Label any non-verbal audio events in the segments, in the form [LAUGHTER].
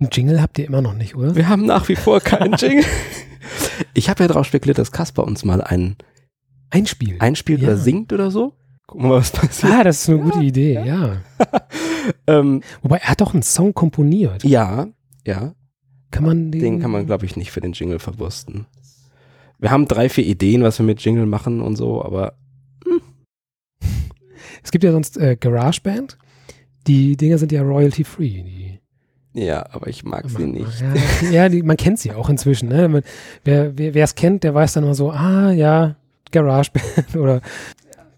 Ein Jingle habt ihr immer noch nicht, oder? Wir haben nach wie vor keinen [LAUGHS] Jingle. ich habe ja darauf spekuliert, dass Kasper uns mal einen Einspielt. einspielt Ja. oder singt oder so. Gucken wir mal, was passiert. Ah, das ist eine gute Idee, ja. [LAUGHS] Ähm, Wobei, er hat doch einen Song komponiert. ja, ja. Kann man den, Den kann man, glaube ich, nicht für den Jingle verwursten. Wir haben drei, vier Ideen, was wir mit Jingle machen und so, aber Es gibt ja sonst äh, GarageBand. Die Dinger sind ja royalty-free. Ja, aber ich mag sie nicht. Ja, ja die, man kennt sie auch inzwischen. Ne? Man, wer es kennt, der weiß dann immer so, ah ja, GarageBand [LAUGHS] oder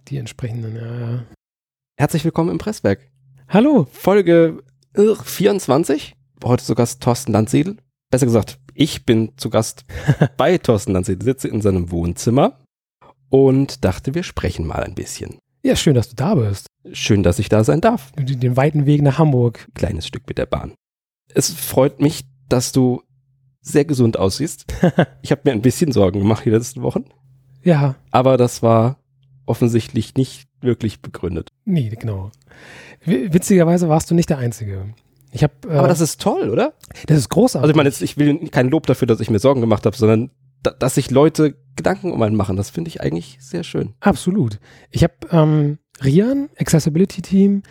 die entsprechenden. Ja, ja. Herzlich willkommen im Presswerk. Hallo. Folge äh, 24. Heute zu Gast Thorsten Landsiedel. Besser gesagt, ich bin zu Gast [LAUGHS] bei Thorsten Landsiedel, sitze in seinem Wohnzimmer und dachte, wir sprechen mal ein bisschen. Ja, schön, dass du da bist. Schön, dass ich da sein darf. Den weiten Weg nach Hamburg. Kleines Stück mit der Bahn. Es freut mich, dass du sehr gesund aussiehst. [LAUGHS] Ich habe mir ein bisschen Sorgen gemacht die letzten Wochen, Ja, aber das war offensichtlich nicht wirklich begründet. nee, genau. W- Witzigerweise warst du nicht der Einzige. Ich habe. Äh, Aber das ist toll, oder? das ist großartig. Also ich meine, jetzt, ich will kein Lob dafür, dass ich mir Sorgen gemacht habe, sondern da, dass sich Leute Gedanken um einen machen. Das finde ich eigentlich sehr schön. Absolut. Ich habe ähm, Rian, Accessibility Team,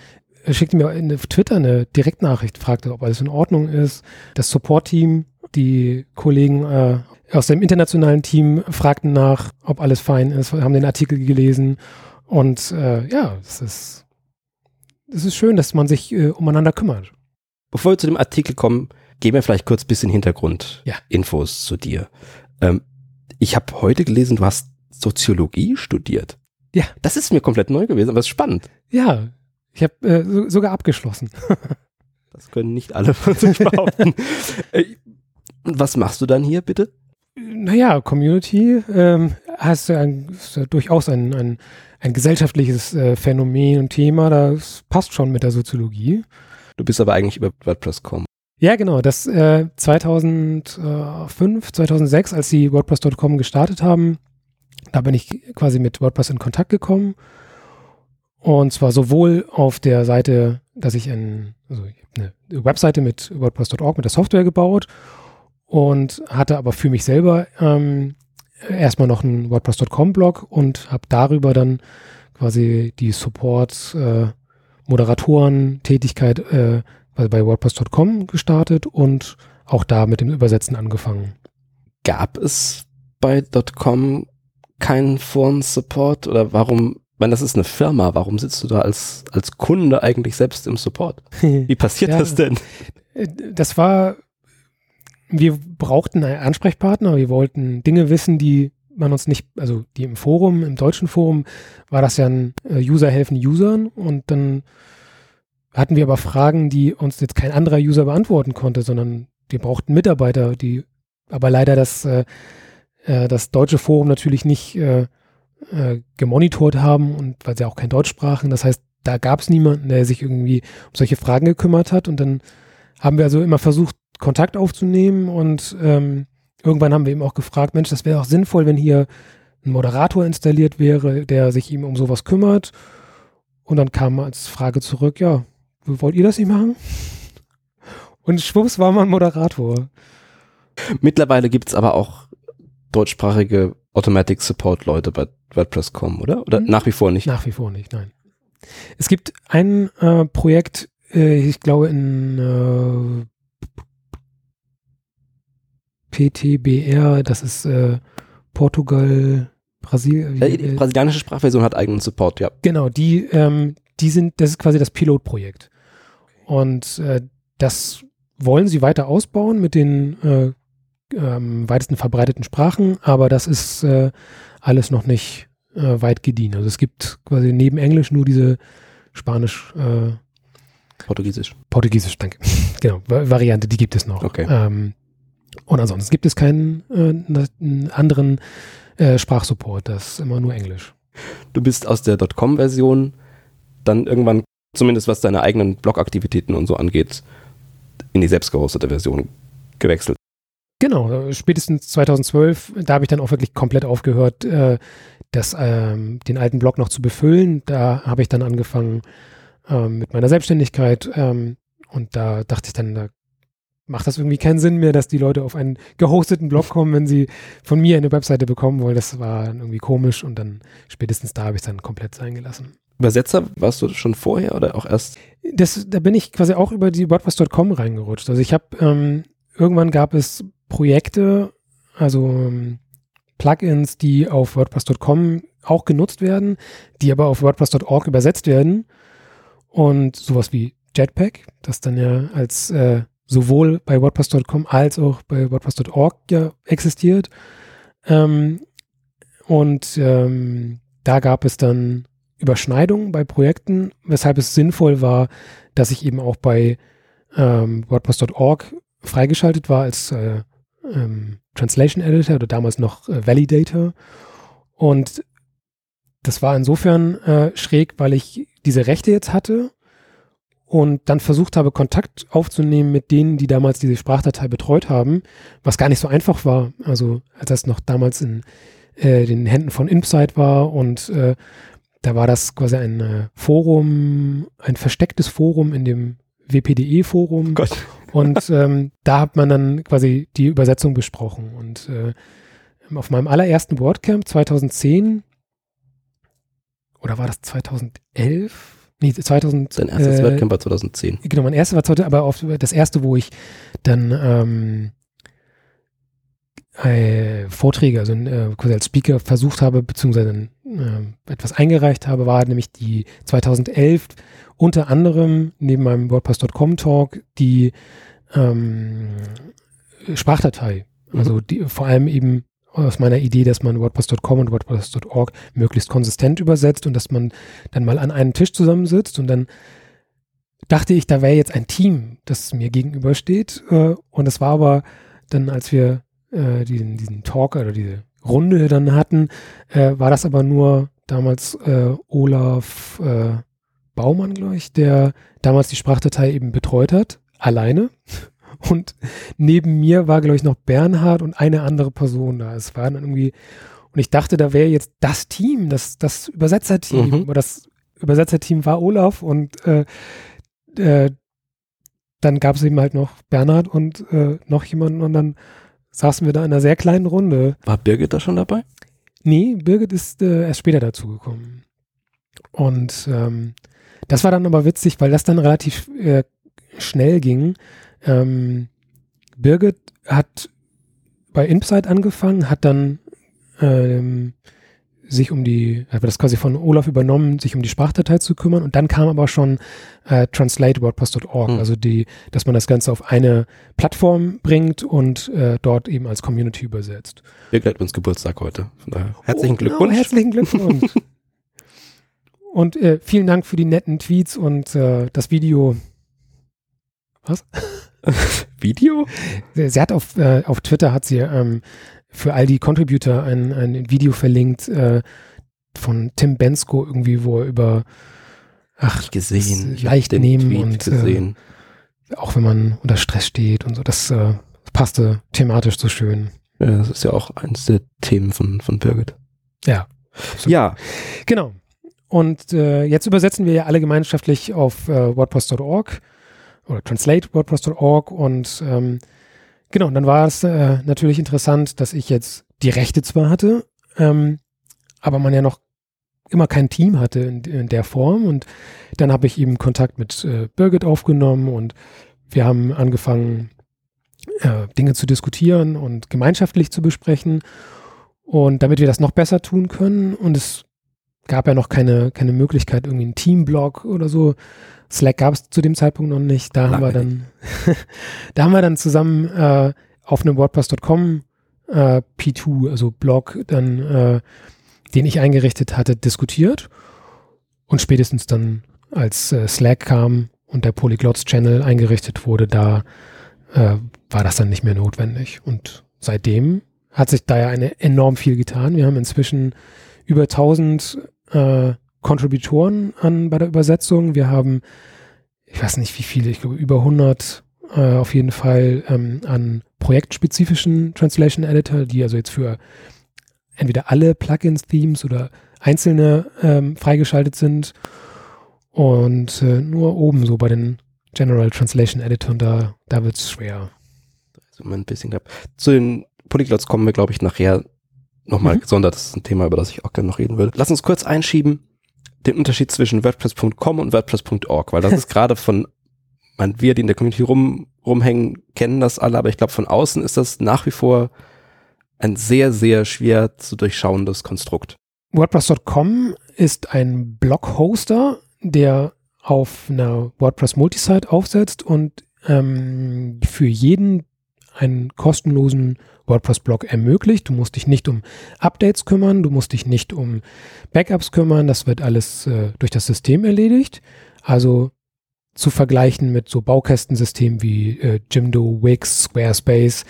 äh, schickte mir in Twitter eine Direktnachricht, fragte, ob alles in Ordnung ist. Das Support-Team, die Kollegen äh, aus dem internationalen Team fragten nach, ob alles fein ist, haben den Artikel gelesen. Und äh, ja, es ist, es ist schön, dass man sich äh, umeinander kümmert. Bevor wir zu dem Artikel kommen, geben wir vielleicht kurz ein bisschen Hintergrund, Ja. Infos zu dir. Ähm, ich habe heute gelesen, du hast Soziologie studiert. Ja. Das ist mir komplett neu gewesen, aber es ist spannend. Ja, ich habe äh, so, sogar abgeschlossen. [LAUGHS] Das können nicht alle von sich behaupten. [LAUGHS] Äh, Was machst du dann hier bitte? Naja, Community ähm, hast ja, ein, ist ja durchaus ein, ein, ein gesellschaftliches äh, Phänomen und Thema, das passt schon mit der Soziologie. Du bist aber eigentlich über WordPress gekommen. Ja, genau, das äh, 2005, 2006, als sie WordPress.com gestartet haben, da bin ich quasi mit WordPress in Kontakt gekommen. Und zwar sowohl auf der Seite, dass ich ein, also ich eine Webseite mit WordPress.org mit der Software gebaut und hatte aber für mich selber ähm, erstmal noch einen WordPress.com-Blog und habe darüber dann quasi die Support, äh, Moderatoren-Tätigkeit äh, bei WordPress.com gestartet und auch da mit dem Übersetzen angefangen. Gab es bei .com keinen Foren-Support oder warum, meine, das ist eine Firma, warum sitzt du da als, als Kunde eigentlich selbst im Support? Wie passiert [LAUGHS] Ja. das denn? Äh, Das war, wir brauchten einen Ansprechpartner, wir wollten Dinge wissen, die man uns nicht, also die im Forum, im deutschen Forum, war das ja ein äh, User helfen Usern und dann hatten wir aber Fragen, die uns jetzt kein anderer User beantworten konnte, sondern wir brauchten Mitarbeiter, die aber leider das, äh, äh, das deutsche Forum natürlich nicht äh, äh, gemonitort haben und weil sie auch kein Deutsch sprachen. Das heißt, da gab es niemanden, der sich irgendwie um solche Fragen gekümmert hat und dann haben wir also immer versucht, Kontakt aufzunehmen und ähm, irgendwann haben wir eben auch gefragt, Mensch, das wäre auch sinnvoll, wenn hier ein Moderator installiert wäre, der sich eben um sowas kümmert. Und dann kam als Frage zurück, ja, wollt ihr das nicht machen? Und schwupps war man Moderator. Mittlerweile gibt's aber auch deutschsprachige Automatic Support Leute bei WordPress.com, oder? Oder Mhm. nach wie vor nicht? Nach wie vor nicht, nein. Es gibt ein äh, Projekt, äh, ich glaube in äh, PTBR, das ist äh, Portugal, Brasil. Äh, die brasilianische Sprachversion hat eigenen Support, ja. Genau, die, ähm, die sind, das ist quasi das Pilotprojekt. Und äh, das wollen sie weiter ausbauen mit den äh, ähm, weitesten verbreiteten Sprachen, aber das ist äh, alles noch nicht äh, weit gediehen. Also es gibt quasi neben Englisch nur diese Spanisch, äh, Portugiesisch. Portugiesisch, danke. [LAUGHS] genau, Va- Variante, die gibt es noch. Okay. Ähm, und ansonsten gibt es keinen äh, anderen äh, Sprachsupport, das ist immer nur Englisch. Du bist aus der .com-Version dann irgendwann, zumindest was deine eigenen Blog-Aktivitäten und so angeht, in die selbst gehostete Version gewechselt. Genau, äh, spätestens 2012, da habe ich dann auch wirklich komplett aufgehört, äh, das, ähm, den alten Blog noch zu befüllen. Da habe ich dann angefangen ähm, mit meiner Selbstständigkeit ähm, und da dachte ich dann, da macht das irgendwie keinen Sinn mehr, dass die Leute auf einen gehosteten Blog kommen, wenn sie von mir eine Webseite bekommen wollen. Das war irgendwie komisch und dann spätestens da habe ich es dann komplett sein gelassen. Übersetzer warst du schon vorher oder auch erst? Das, da bin ich quasi auch über die WordPress.com reingerutscht. Also ich habe ähm, irgendwann gab es Projekte, also ähm, Plugins, die auf WordPress.com auch genutzt werden, die aber auf WordPress.org übersetzt werden. Und sowas wie Jetpack, das dann ja als äh, sowohl bei WordPress.com als auch bei WordPress.org ja existiert. Ähm, und ähm, da gab es dann Überschneidungen bei Projekten, weshalb es sinnvoll war, dass ich eben auch bei ähm, WordPress.org freigeschaltet war als äh, ähm, Translation Editor oder damals noch äh, Validator. Und das war insofern äh, schräg, weil ich diese Rechte jetzt hatte und dann versucht habe, Kontakt aufzunehmen mit denen, die damals diese Sprachdatei betreut haben, was gar nicht so einfach war. Also als das noch damals in äh, den Händen von Insight war und äh, da war das quasi ein äh, Forum, ein verstecktes Forum in dem WPDE-Forum. Und ähm, da hat man dann quasi die Übersetzung besprochen. Und äh, auf meinem allerersten WordCamp 2010 oder war das 2011? Nee, 2000. Dein erstes äh, WordCamp war 2010. Genau, mein erstes war 2010, aber auf, das erste, wo ich dann ähm, äh, Vorträge, also äh, quasi als Speaker versucht habe, beziehungsweise äh, etwas eingereicht habe, war nämlich die 2011 unter anderem neben meinem WordPress.com Talk die ähm, Sprachdatei. Mhm. Also die, vor allem eben aus meiner Idee, dass man WordPress.com und WordPress.org möglichst konsistent übersetzt und dass man dann mal an einem Tisch zusammensitzt und dann dachte ich, da wäre jetzt ein Team, das mir gegenübersteht. Äh, und es war aber dann, als wir äh, diesen, diesen Talk oder diese Runde dann hatten, äh, war das aber nur damals äh, Olaf äh, Baumann, glaube ich, der damals die Sprachdatei eben betreut hat, alleine. [LAUGHS] Und neben mir war, glaube ich, noch Bernhard und eine andere Person da. Es war dann irgendwie, und ich dachte, da wäre jetzt das Team, das, das Übersetzerteam. Mhm. Aber das Übersetzerteam war Olaf und äh, äh, dann gab es eben halt noch Bernhard und äh, noch jemanden und dann saßen wir da in einer sehr kleinen Runde. War Birgit da schon dabei? Nee, Birgit ist äh, erst später dazugekommen. Und ähm, das war dann aber witzig, weil das dann relativ äh, schnell ging. Ähm, Birgit hat bei Insight angefangen, hat dann ähm, sich um die, hat das quasi von Olaf übernommen, sich um die Sprachdatei zu kümmern und dann kam aber schon äh, Translate WordPress.org, mhm. also die, dass man das Ganze auf eine Plattform bringt und äh, dort eben als Community übersetzt. Wir gleich uns Geburtstag heute. Von daher herzlichen oh, Glückwunsch. Oh, herzlichen Glückwunsch. [LAUGHS] und äh, vielen Dank für die netten Tweets und äh, das Video. Was? [LAUGHS] Video? Sie, sie hat auf, äh, auf Twitter hat sie ähm, für all die Contributor ein, ein Video verlinkt äh, von Tim Bensko irgendwie, wo er über ach, gesehen, leicht nehmen und äh, auch wenn man unter Stress steht und so, das äh, passte thematisch so schön. Ja, das ist ja auch eines der Themen von, von Birgit. Ja. Absolut. Ja. Genau. Und äh, jetzt übersetzen wir ja alle gemeinschaftlich auf äh, WordPress.org oder translate WordPress.org und ähm, Genau, und dann war es äh, natürlich interessant, dass ich jetzt die Rechte zwar hatte, ähm, aber man ja noch immer kein Team hatte in, in der Form. Und dann habe ich eben Kontakt mit äh, Birgit aufgenommen und wir haben angefangen, äh, Dinge zu diskutieren und gemeinschaftlich zu besprechen. Und damit wir das noch besser tun können, und es gab ja noch keine, keine Möglichkeit, irgendwie einen Teamblog oder so Slack gab es zu dem Zeitpunkt noch nicht. Da haben wir dann, [LAUGHS] da haben wir dann zusammen äh, auf einem WordPress.com äh, P2, also Blog, dann, äh, den ich eingerichtet hatte, diskutiert. Und spätestens dann, als äh, Slack kam und der Polyglots-Channel eingerichtet wurde, da äh, war das dann nicht mehr notwendig. Und seitdem hat sich da ja eine enorm viel getan. Wir haben inzwischen über 1000 äh, Kontributoren an bei der Übersetzung. Wir haben, ich weiß nicht wie viele, ich glaube über 100 äh, auf jeden Fall ähm, an projektspezifischen Translation Editor, die also jetzt für entweder alle Plugins, Themes oder einzelne ähm, freigeschaltet sind. Und äh, nur oben so bei den General Translation Editor, da, da wird es schwer. ein bisschen knapp. Zu den Polyglots kommen wir, glaube ich, nachher nochmal Mhm. gesondert. Das ist ein Thema, über das ich auch gerne noch reden will. Lass uns kurz einschieben den Unterschied zwischen WordPress.com und WordPress.org, weil das [LAUGHS] ist gerade von, man, wir, die in der Community rum, rumhängen, kennen das alle, aber ich glaube, von außen ist das nach wie vor ein sehr, sehr schwer zu durchschauendes Konstrukt. WordPress.com ist ein Blog-Hoster, der auf einer WordPress Multisite aufsetzt und ähm, für jeden einen kostenlosen WordPress-Blog ermöglicht. Du musst dich nicht um Updates kümmern, du musst dich nicht um Backups kümmern, das wird alles äh, durch das System erledigt. Also zu vergleichen mit so Baukästensystemen wie äh, Jimdo, Wix, Squarespace.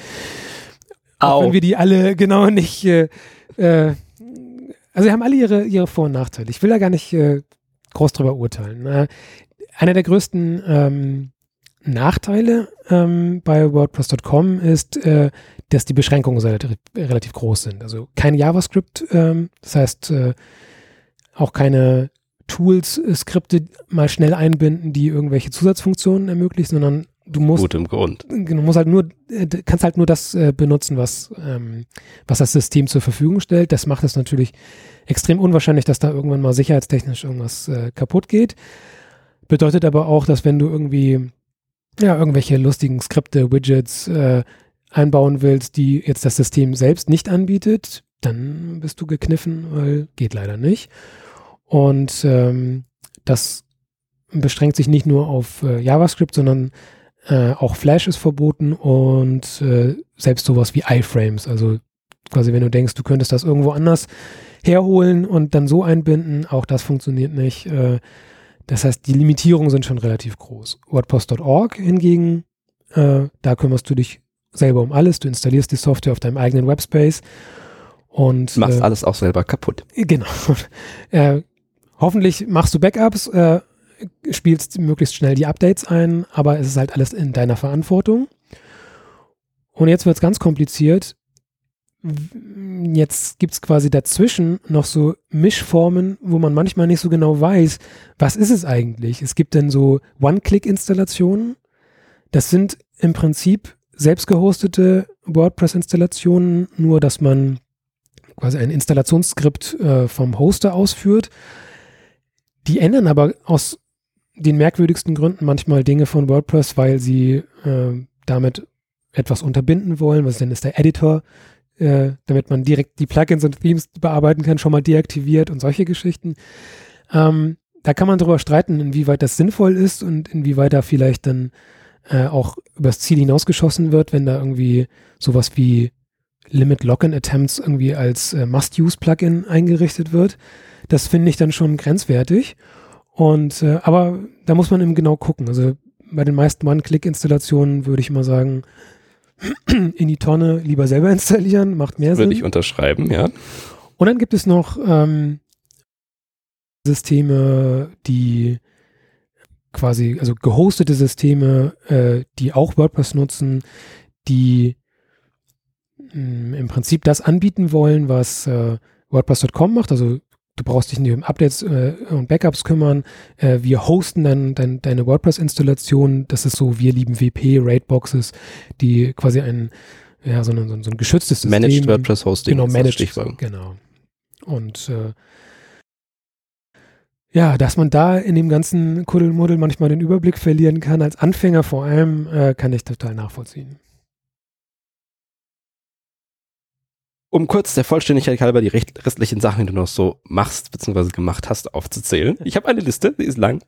Auch Au. wenn wir die alle [LAUGHS] genau nicht, äh, äh, also sie haben alle ihre, ihre Vor- und Nachteile. Ich will da gar nicht äh, groß drüber urteilen. Äh, einer der größten ähm, Nachteile ähm, bei WordPress.com ist, äh, dass die Beschränkungen relativ, groß sind. Also kein JavaScript, ähm, das heißt äh, auch keine Tools, äh, Skripte mal schnell einbinden, die irgendwelche Zusatzfunktionen ermöglichen, sondern du musst Gutem Grund. genau, musst halt nur, äh, kannst halt nur das äh, benutzen, was, ähm, was das System zur Verfügung stellt. Das macht es natürlich extrem unwahrscheinlich, dass da irgendwann mal sicherheitstechnisch irgendwas äh, kaputt geht. Bedeutet aber auch, dass wenn du irgendwie ja, irgendwelche lustigen Skripte, Widgets äh, einbauen willst, die jetzt das System selbst nicht anbietet, dann bist du gekniffen, weil geht leider nicht. Und ähm, das beschränkt sich nicht nur auf äh, JavaScript, sondern äh, auch Flash ist verboten und äh, selbst sowas wie iFrames. Also quasi, wenn du denkst, du könntest das irgendwo anders herholen und dann so einbinden, auch das funktioniert nicht. Äh, das heißt, die Limitierungen sind schon relativ groß. WordPress.org hingegen, äh, da kümmerst du dich selber um alles. Du installierst die Software auf deinem eigenen Webspace und Machst äh, alles auch selber kaputt. Genau. [LAUGHS] Äh, hoffentlich machst du Backups, äh, spielst möglichst schnell die Updates ein, aber es ist halt alles in deiner Verantwortung. Und jetzt wird es ganz kompliziert. Jetzt gibt es quasi dazwischen noch so Mischformen, wo man manchmal nicht so genau weiß, was ist es eigentlich. Es gibt dann so One-Click-Installationen. Das sind im Prinzip selbst gehostete WordPress-Installationen, nur dass man quasi ein Installationsskript äh, vom Hoster ausführt. Die ändern aber aus den merkwürdigsten Gründen manchmal Dinge von WordPress, weil sie äh, damit etwas unterbinden wollen. Was denn ist der Editor, äh, damit man direkt die Plugins und Themes bearbeiten kann, schon mal deaktiviert und solche Geschichten. Ähm, da kann man darüber streiten, inwieweit das sinnvoll ist und inwieweit da vielleicht dann äh, auch übers Ziel hinausgeschossen wird, wenn da irgendwie sowas wie Limit Login Attempts irgendwie als äh, Must-Use-Plugin eingerichtet wird. Das finde ich dann schon grenzwertig. Und äh, aber da muss man eben genau gucken. Also bei den meisten One-Click-Installationen würde ich immer sagen, in die Tonne lieber selber [LAUGHS] installieren, macht mehr Würde Sinn. ich unterschreiben, ja. Und dann gibt es noch ähm, Systeme, die quasi, also gehostete Systeme, äh, die auch WordPress nutzen, die mh, im Prinzip das anbieten wollen, was äh, WordPress.com macht. Also du brauchst dich nicht um Updates äh, und Backups kümmern. Äh, wir hosten dann dein, deine WordPress-Installation. Das ist so, wir lieben WP, Raidboxes, die quasi ein, ja, so ein, so ein, so ein geschütztes System. Managed WordPress Hosting Genau, managed. Stichwort. Genau. Und äh, ja, dass man da in dem ganzen Kuddelmuddel manchmal den Überblick verlieren kann, als Anfänger vor allem, äh, kann ich total nachvollziehen. Um kurz der Vollständigkeit halber die restlichen Sachen, die du noch so machst, beziehungsweise gemacht hast, aufzuzählen. Ich habe eine Liste, die ist lang.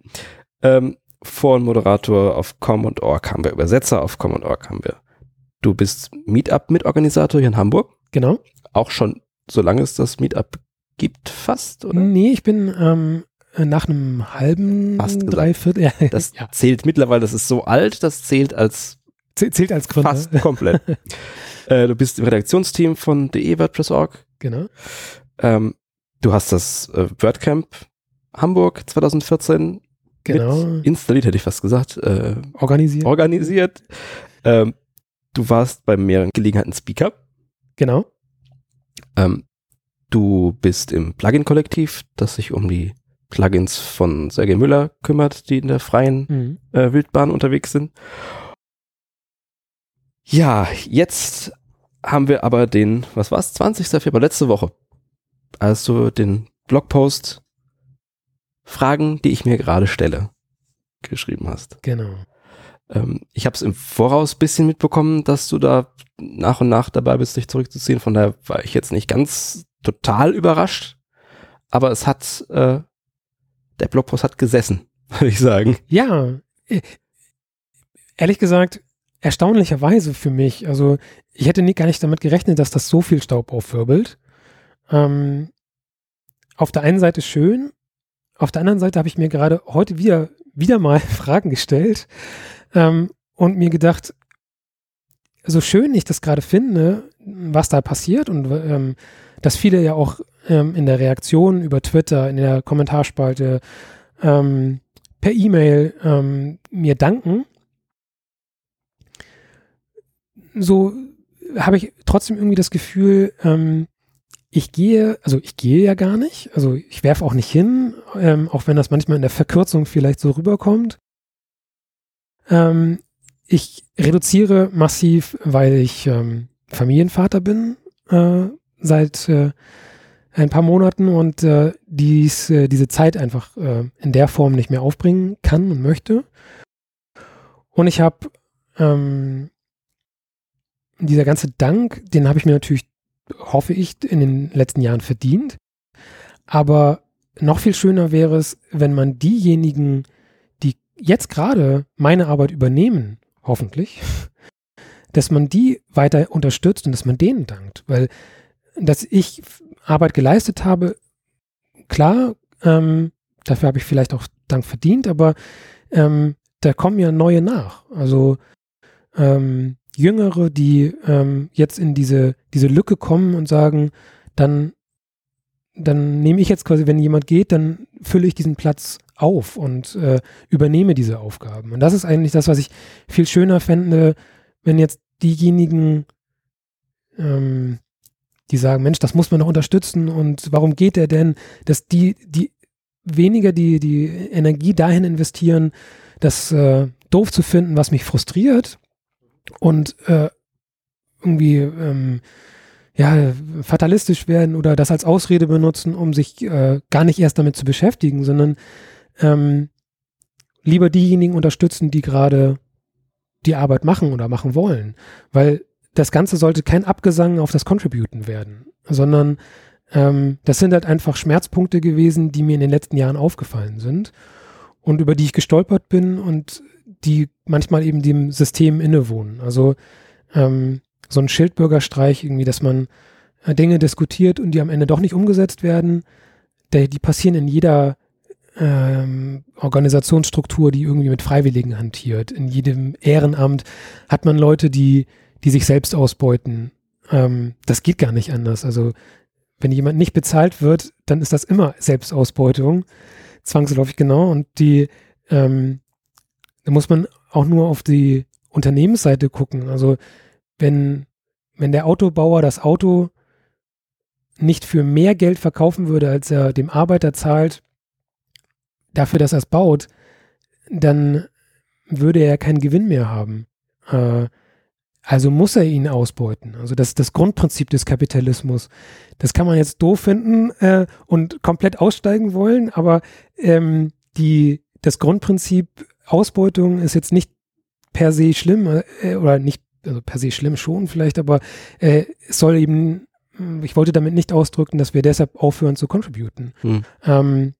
Ähm, Forenmoderator auf Com und Org haben wir, Übersetzer auf Com und Org haben wir. Du bist Meetup-Mitorganisator hier in Hamburg. Genau. Auch schon, solange es das Meetup gibt, fast, oder? Nee, ich bin ähm, nach einem halben, Fast. Dreiviertel, ja, [LAUGHS] Das ja, zählt mittlerweile, das ist so alt, das zählt als zäh- zählt als Gründer. fast komplett. [LAUGHS] äh, du bist im Redaktionsteam von de WordPress.org. Genau. Ähm, du hast das äh, WordCamp Hamburg 2014 Genau. installiert, hätte ich fast gesagt, äh, Organisiert. organisiert. Ähm, du warst bei mehreren Gelegenheiten Speaker. Genau. Ähm, du bist im Plugin-Kollektiv, das sich um die Plugins von Sergei Müller kümmert, die in der freien Mhm. äh, Wildbahn unterwegs sind. Ja, jetzt haben wir aber den, was war's, 20. Februar, letzte Woche, als du den Blogpost Fragen, die ich mir gerade stelle, geschrieben hast. Genau. Ähm, ich habe es im Voraus bisschen mitbekommen, dass du da nach und nach dabei bist, dich zurückzuziehen. Von daher war ich jetzt nicht ganz total überrascht, aber es hat, äh, der Blogpost hat gesessen, [LAUGHS] würde ich sagen. Ja, äh, ehrlich gesagt, erstaunlicherweise für mich. Also ich hätte nie, gar nicht damit gerechnet, dass das so viel Staub aufwirbelt. Ähm, auf der einen Seite schön, auf der anderen Seite habe ich mir gerade heute wieder, wieder mal [LAUGHS] Fragen gestellt ähm, und mir gedacht, so schön ich das gerade finde, was da passiert und ähm, dass viele ja auch ähm, in der Reaktion über Twitter, in der Kommentarspalte, ähm, per E-Mail ähm, mir danken, so habe ich trotzdem irgendwie das Gefühl, ähm, ich gehe, also ich gehe ja gar nicht, also ich werfe auch nicht hin, ähm, auch wenn das manchmal in der Verkürzung vielleicht so rüberkommt. Ähm, ich reduziere massiv, weil ich ähm, Familienvater bin äh, seit äh, ein paar Monaten und äh, dies, äh, diese Zeit einfach äh, in der Form nicht mehr aufbringen kann und möchte. Und ich habe ähm, dieser ganze Dank, den habe ich mir natürlich, hoffe ich, in den letzten Jahren verdient. Aber noch viel schöner wäre es, wenn man diejenigen, die jetzt gerade meine Arbeit übernehmen, hoffentlich, [LAUGHS] dass man die weiter unterstützt und dass man denen dankt. Weil, dass ich Arbeit geleistet habe, klar, ähm, dafür habe ich vielleicht auch Dank verdient, aber ähm, da kommen ja neue nach. Also ähm, Jüngere, die ähm, jetzt in diese, diese Lücke kommen und sagen, dann, dann nehme ich jetzt quasi, wenn jemand geht, dann fülle ich diesen Platz auf und äh, übernehme diese Aufgaben. Und das ist eigentlich das, was ich viel schöner fände, wenn jetzt diejenigen, ähm, die sagen, Mensch, das muss man noch unterstützen und warum geht er denn, dass die, die weniger die, die Energie dahin investieren, das äh, doof zu finden, was mich frustriert und äh, irgendwie ähm, ja, fatalistisch werden oder das als Ausrede benutzen, um sich äh, gar nicht erst damit zu beschäftigen, sondern ähm, lieber diejenigen unterstützen, die gerade die Arbeit machen oder machen wollen. Weil das Ganze sollte kein Abgesang auf das Contributen werden, sondern ähm, das sind halt einfach Schmerzpunkte gewesen, die mir in den letzten Jahren aufgefallen sind und über die ich gestolpert bin und die manchmal eben dem System innewohnen. Also ähm, so ein Schildbürgerstreich irgendwie, dass man äh, Dinge diskutiert und die am Ende doch nicht umgesetzt werden, der, die passieren in jeder ähm, Organisationsstruktur, die irgendwie mit Freiwilligen hantiert. In jedem Ehrenamt hat man Leute, die, die sich selbst ausbeuten. Ähm, das geht gar nicht anders. Also wenn jemand nicht bezahlt wird, dann ist das immer Selbstausbeutung, zwangsläufig genau. Und die, ähm, da muss man auch nur auf die Unternehmensseite gucken. Also wenn, wenn der Autobauer das Auto nicht für mehr Geld verkaufen würde, als er dem Arbeiter zahlt, dafür, dass er es baut, dann würde er keinen Gewinn mehr haben. Äh, also muss er ihn ausbeuten. Also das ist das Grundprinzip des Kapitalismus. Das kann man jetzt doof finden äh, und komplett aussteigen wollen, aber ähm, die, das Grundprinzip Ausbeutung ist jetzt nicht per se schlimm äh, oder nicht also per se schlimm schon vielleicht, aber äh, es soll eben, ich wollte damit nicht ausdrücken, dass wir deshalb aufhören zu contributen. Hm. Ähm,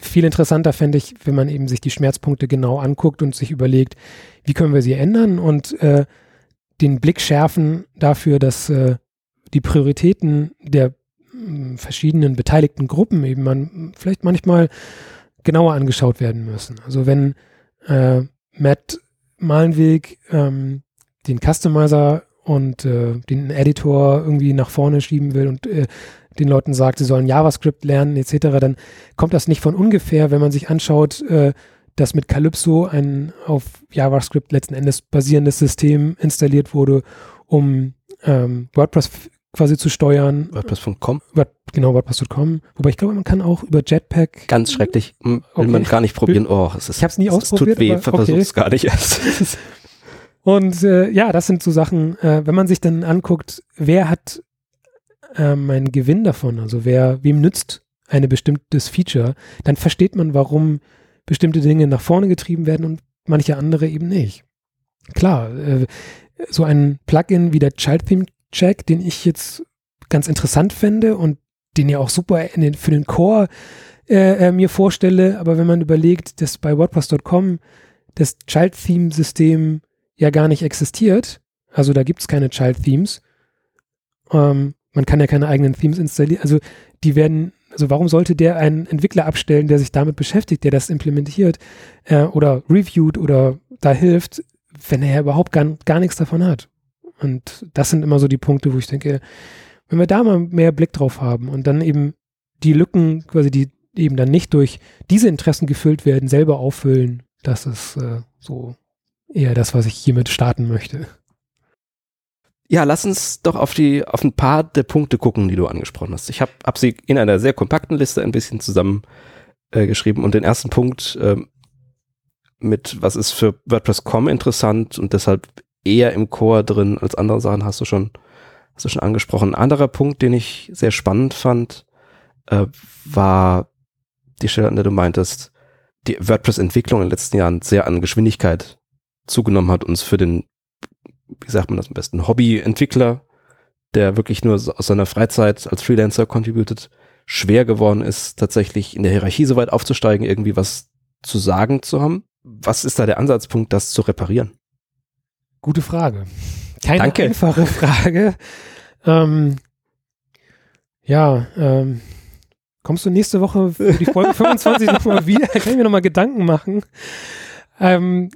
viel interessanter fände ich, wenn man eben sich die Schmerzpunkte genau anguckt und sich überlegt, wie können wir sie ändern und äh, den Blick schärfen dafür, dass äh, die Prioritäten der mh, verschiedenen beteiligten Gruppen eben man vielleicht manchmal genauer angeschaut werden müssen. Also wenn äh, Matt Malenweg ähm, den Customizer und äh, den Editor irgendwie nach vorne schieben will und äh, den Leuten sagt, sie sollen JavaScript lernen etc., dann kommt das nicht von ungefähr, wenn man sich anschaut, äh, dass mit Calypso ein auf JavaScript letzten Endes basierendes System installiert wurde, um ähm, WordPress quasi zu steuern. WordPress.com? Word, genau, WordPress.com. Wobei ich glaube, man kann auch über Jetpack. Ganz schrecklich. Will okay. man gar nicht probieren. Oh, es ist, ich habe es nie ausprobiert. Es tut weh, versucht es gar nicht erst. [LAUGHS] Und äh, ja, das sind so Sachen, äh, wenn man sich dann anguckt, wer hat ähm, einen Gewinn davon, also wer, wem nützt ein bestimmtes Feature, dann versteht man, warum bestimmte Dinge nach vorne getrieben werden und manche andere eben nicht. Klar, äh, so ein Plugin wie der Child Theme Check, den ich jetzt ganz interessant fände und den ja auch super den, für den Core äh, äh, mir vorstelle, aber wenn man überlegt, dass bei WordPress.com das Child Theme System ja gar nicht existiert, also da gibt es keine Child Themes, ähm, man kann ja keine eigenen Themes installieren, also die werden also warum sollte der einen Entwickler abstellen, der sich damit beschäftigt, der das implementiert äh, oder reviewt oder da hilft, wenn er ja überhaupt gar, gar nichts davon hat? Und das sind immer so die Punkte, wo ich denke, wenn wir da mal mehr Blick drauf haben und dann eben die Lücken, quasi die eben dann nicht durch diese Interessen gefüllt werden, selber auffüllen, das ist äh, so eher das, was ich hiermit starten möchte. Ja, lass uns doch auf die auf ein paar der Punkte gucken, die du angesprochen hast. Ich habe hab sie in einer sehr kompakten Liste ein bisschen zusammen äh, und den ersten Punkt äh, mit was ist für WordPress.com interessant und deshalb eher im Core drin als andere Sachen hast du schon hast du schon angesprochen. Ein anderer Punkt, den ich sehr spannend fand, äh, war die Stelle, an der du meintest, die WordPress-Entwicklung in den letzten Jahren sehr an Geschwindigkeit zugenommen hat, uns für den wie sagt man das am besten, Hobbyentwickler, der wirklich nur aus seiner Freizeit als Freelancer contributed, schwer geworden ist, tatsächlich in der Hierarchie so weit aufzusteigen, irgendwie was zu sagen zu haben. Was ist da der Ansatzpunkt, das zu reparieren? Gute Frage. Keine Danke. einfache [LAUGHS] Frage. Ähm, ja, ähm, kommst du nächste Woche für die Folge [LAUGHS] 25 nochmal wieder? Kann ich mir nochmal Gedanken machen. Ähm,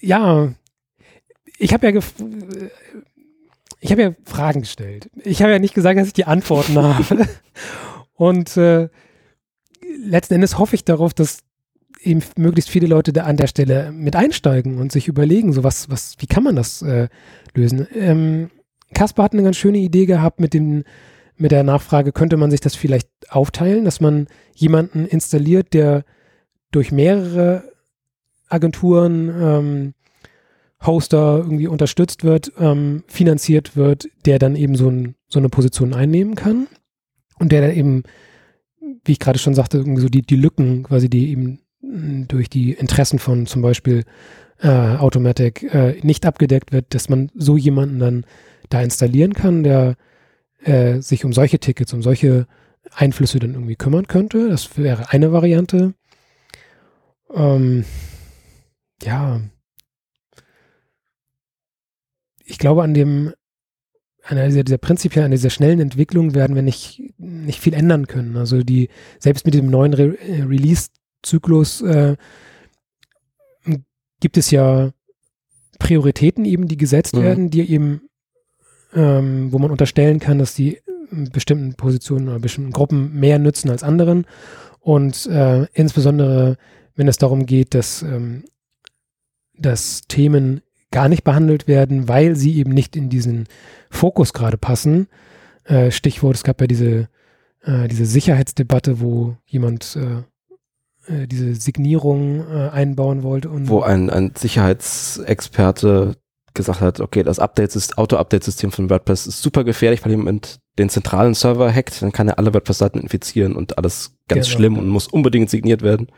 ja, ich habe ja ich habe ja Fragen gestellt. Ich habe ja nicht gesagt, dass ich die Antworten [LAUGHS] habe. Und äh, letzten Endes hoffe ich darauf, dass eben möglichst viele Leute da an der Stelle mit einsteigen und sich überlegen, so was, was, wie kann man das äh, lösen? Ähm, Kasper hat eine ganz schöne Idee gehabt mit dem, mit der Nachfrage, könnte man sich das vielleicht aufteilen, dass man jemanden installiert, der durch mehrere Agenturen ähm, Hoster irgendwie unterstützt wird, ähm, finanziert wird, der dann eben so, ein, so eine Position einnehmen kann und der dann eben, wie ich gerade schon sagte, irgendwie so die, die Lücken quasi, die eben durch die Interessen von zum Beispiel äh, Automatic äh, nicht abgedeckt wird, dass man so jemanden dann da installieren kann, der äh, sich um solche Tickets, um solche Einflüsse dann irgendwie kümmern könnte. Das wäre eine Variante. Ähm, ja, ich glaube, an dem, an dieser, dieser prinzipiell, an dieser schnellen Entwicklung werden wir nicht, nicht viel ändern können. Also die, selbst mit dem neuen Re äh, Release-Zyklus äh, gibt es ja Prioritäten eben, die gesetzt mhm. werden, die eben, ähm, wo man unterstellen kann, dass die bestimmten Positionen oder bestimmten Gruppen mehr nützen als anderen. Und äh, insbesondere, wenn es darum geht, dass, ähm, dass Themen gar nicht behandelt werden, weil sie eben nicht in diesen Fokus gerade passen. Äh, Stichwort, es gab ja diese, äh, diese Sicherheitsdebatte, wo jemand äh, äh diese Signierung äh, einbauen wollte. Und wo ein, ein Sicherheitsexperte gesagt hat, okay, das Update Auto-Update-System von WordPress ist super gefährlich, weil jemand den zentralen Server hackt, dann kann er alle WordPress-Seiten infizieren und alles ganz genau. schlimm und muss unbedingt signiert werden.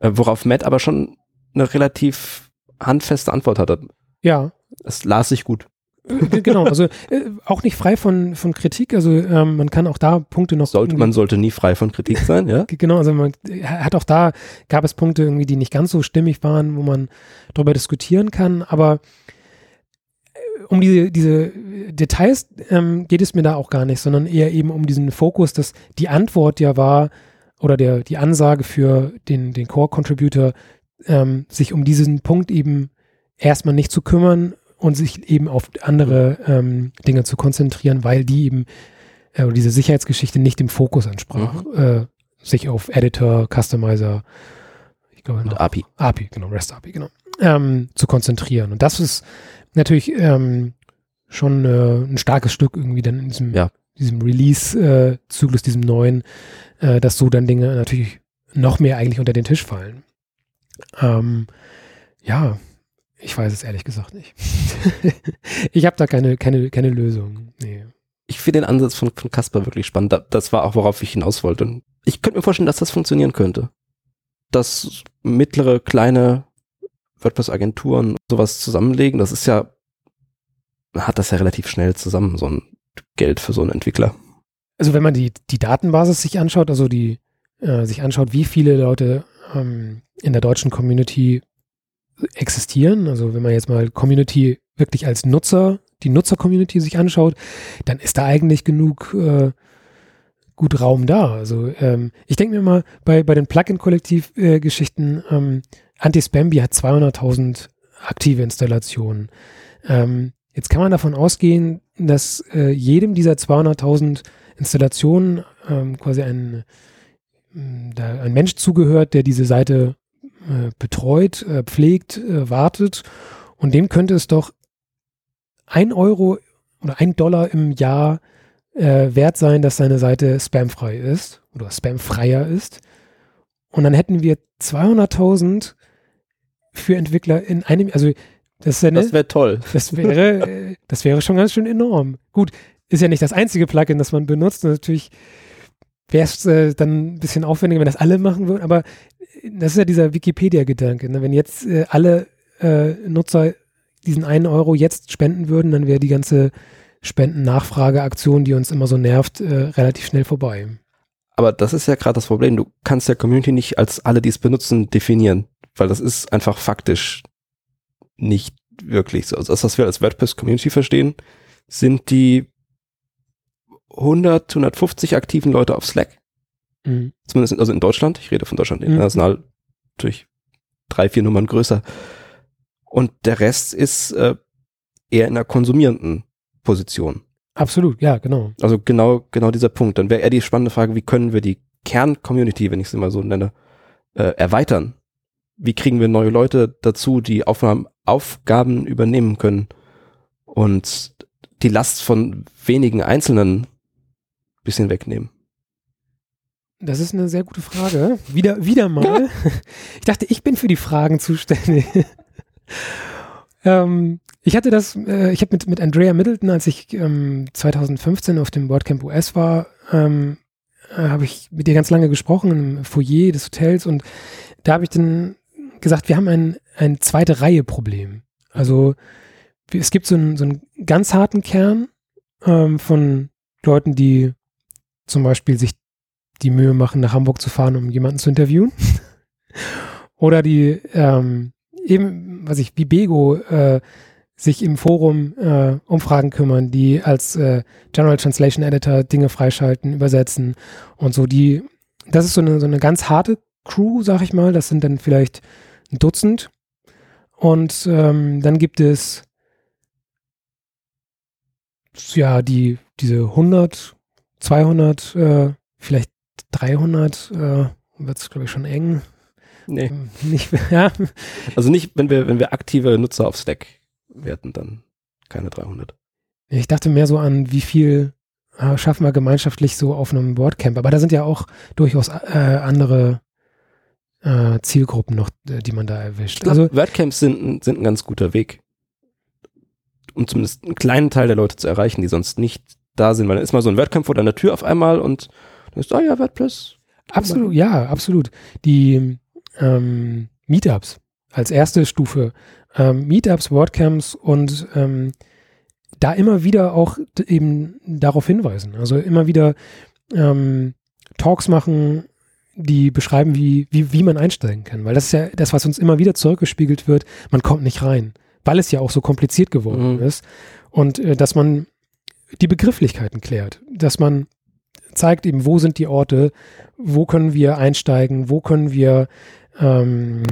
Äh, worauf Matt aber schon eine relativ handfeste Antwort hatte. Ja. Das las sich gut. Äh, genau, also äh, auch nicht frei von, von Kritik. Also ähm, man kann auch da Punkte noch. Sollte, man sollte nie frei von Kritik sein, ja? [LAUGHS] genau, also man hat auch da, gab es Punkte irgendwie, die nicht ganz so stimmig waren, wo man darüber diskutieren kann, aber äh, um diese, diese Details ähm, geht es mir da auch gar nicht, sondern eher eben um diesen Fokus, dass die Antwort ja war, oder der, die Ansage für den, den Core-Contributor, ähm, sich um diesen Punkt eben erstmal nicht zu kümmern und sich eben auf andere ähm, Dinge zu konzentrieren, weil die eben äh, diese Sicherheitsgeschichte nicht im Fokus entsprach. Mhm. Äh, sich auf Editor, Customizer, ich glaube, und API. API, genau, REST API, genau, ähm, zu konzentrieren. Und das ist natürlich ähm, schon äh, ein starkes Stück irgendwie dann in diesem, ja. diesem Release-Zyklus, diesem neuen, äh, dass so dann Dinge natürlich noch mehr eigentlich unter den Tisch fallen. Ähm, ja, Ich weiß es ehrlich gesagt nicht. [LAUGHS] ich habe da keine, keine, keine Lösung. Nee. Ich finde den Ansatz von, von Kasper wirklich spannend. Das war auch, worauf ich hinaus wollte. Ich könnte mir vorstellen, dass das funktionieren könnte. Dass mittlere, kleine WordPress-Agenturen sowas zusammenlegen, das ist ja, hat das ja relativ schnell zusammen, so ein Geld für so einen Entwickler. Also wenn man die, die Datenbasis sich anschaut, also die äh, sich anschaut, wie viele Leute ähm, in der deutschen Community existieren, also wenn man jetzt mal Community wirklich als Nutzer, die Nutzer-Community sich anschaut, dann ist da eigentlich genug äh, gut Raum da. Also ähm, ich denke mir mal, bei, bei den Plugin-Kollektiv-Geschichten, äh, ähm, Anti-Spambi hat 200.000 aktive Installationen. Ähm, jetzt kann man davon ausgehen, dass äh, jedem dieser 200.000 Installationen ähm, quasi ein, da ein Mensch zugehört, der diese Seite äh, betreut, äh, pflegt, äh, wartet. Und dem könnte es doch ein Euro oder ein Dollar im Jahr wert sein, dass seine Seite spamfrei ist oder spamfreier ist. Und dann hätten wir 200.000 für Entwickler in einem, also das, ja, ne, das wäre toll. Das wäre, [LAUGHS] das wäre schon ganz schön enorm. Gut, ist ja nicht das einzige Plugin, das man benutzt. Und natürlich wäre es äh, dann ein bisschen aufwendiger, wenn das alle machen würden. Aber das ist ja dieser Wikipedia-Gedanke. Ne? Wenn jetzt äh, alle äh, Nutzer diesen einen Euro jetzt spenden würden, dann wäre die ganze Spenden-Nachfrage-Aktion, die uns immer so nervt, äh, relativ schnell vorbei. Aber das ist ja gerade das Problem. Du kannst der Community nicht als alle, die es benutzen, definieren, weil das ist einfach faktisch nicht wirklich so. Also das, was wir als WordPress-Community verstehen, sind die 100, 150 aktiven Leute auf Slack. Mhm. Zumindest also in Deutschland. Ich rede von Deutschland. Mhm. International natürlich drei, vier Nummern größer. Und der Rest ist äh, eher in einer konsumierenden Position. Absolut, ja, genau. Also genau, genau dieser Punkt. Dann wäre eher die spannende Frage, wie können wir die Kern-Community, wenn ich es immer so nenne, äh, erweitern? Wie kriegen wir neue Leute dazu, die Aufnahmen, Aufgaben übernehmen können und die Last von wenigen einzelnen bisschen wegnehmen? Das ist eine sehr gute Frage. Wieder, wieder mal. [LAUGHS] Ich dachte, ich bin für die Fragen zuständig. [LAUGHS] ähm, ich hatte das, äh, ich habe mit, mit Andrea Middleton, als ich ähm, 2015 auf dem WordCamp US war, ähm, äh, habe ich mit ihr ganz lange gesprochen im Foyer des Hotels und da habe ich dann gesagt, wir haben ein, ein zweite Reihe Problem. Also es gibt so einen, so einen ganz harten Kern ähm, von Leuten, die zum Beispiel sich die Mühe machen, nach Hamburg zu fahren, um jemanden zu interviewen. [LAUGHS] Oder die ähm, eben, was ich, wie Bego äh, sich im Forum äh, Umfragen kümmern, die als äh, General Translation Editor Dinge freischalten, übersetzen und so. Die, das ist so eine, so eine ganz harte Crew, sag ich mal. Das sind dann vielleicht ein Dutzend. Und ähm, dann gibt es ja die diese 100 200, äh, vielleicht 300 äh, wird es, glaube ich, schon eng. Nee. Ähm, nicht, ja. Also nicht, wenn wir, wenn wir aktive Nutzer auf Slack werten, dann keine 300. Ich dachte mehr so an, wie viel äh, schaffen wir gemeinschaftlich so auf einem Boardcamp. Aber da sind ja auch durchaus äh, andere äh, Zielgruppen noch, äh, die man da erwischt. Glaub, also WordCamps sind, sind ein ganz guter Weg, um zumindest einen kleinen Teil der Leute zu erreichen, die sonst nicht da sind. Weil dann ist mal so ein WordCamp vor deiner Tür auf einmal und dann ist, ah ja, WordPress. Absolut, ja, absolut. Die ähm, Meetups als erste Stufe. Ähm, Meetups, WordCamps und ähm, da immer wieder auch eben darauf hinweisen. Also immer wieder ähm, Talks machen, die beschreiben, wie, wie, wie man einsteigen kann. Weil das ist ja das, was uns immer wieder zurückgespiegelt wird. Man kommt nicht rein, weil es ja auch so kompliziert geworden mhm. ist. Und äh, dass man die Begrifflichkeiten klärt, dass man zeigt eben, wo sind die Orte, wo können wir einsteigen, wo können wir ähm,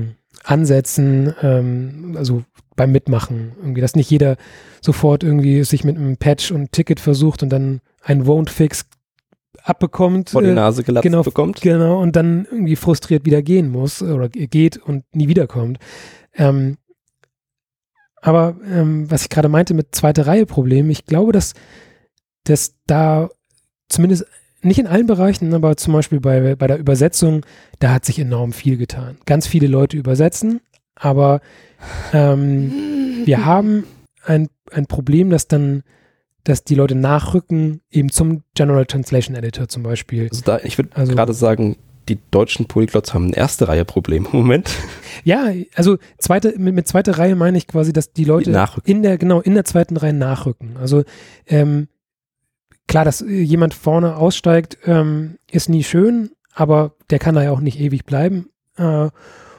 ansetzen, ähm, also beim Mitmachen. Irgendwie, dass nicht jeder sofort irgendwie sich mit einem Patch und Ticket versucht und dann ein Won't Fix abbekommt. Vor die äh, Nase gelatzt genau, bekommt. Genau, und dann irgendwie frustriert wieder gehen muss oder geht und nie wiederkommt. Ähm, aber ähm, was ich gerade meinte mit zweite Reihe Problem, ich glaube, dass, dass da zumindest nicht in allen Bereichen, aber zum Beispiel bei, bei der Übersetzung, da hat sich enorm viel getan. Ganz viele Leute übersetzen, aber Ähm, wir [LAUGHS] haben ein, ein Problem, dass dann, dass die Leute nachrücken, eben zum General Translation Editor zum Beispiel. Also da, ich würde Also- gerade sagen, die deutschen Polyglots haben eine erste Reihe Problem im Moment. [LAUGHS] Ja, also zweite, mit, mit zweiter Reihe meine ich quasi, dass die Leute Die nachrücken. in der, genau, in der zweiten Reihe nachrücken. Also ähm, klar, dass äh, jemand vorne aussteigt, ähm, ist nie schön, aber der kann da ja auch nicht ewig bleiben. Äh,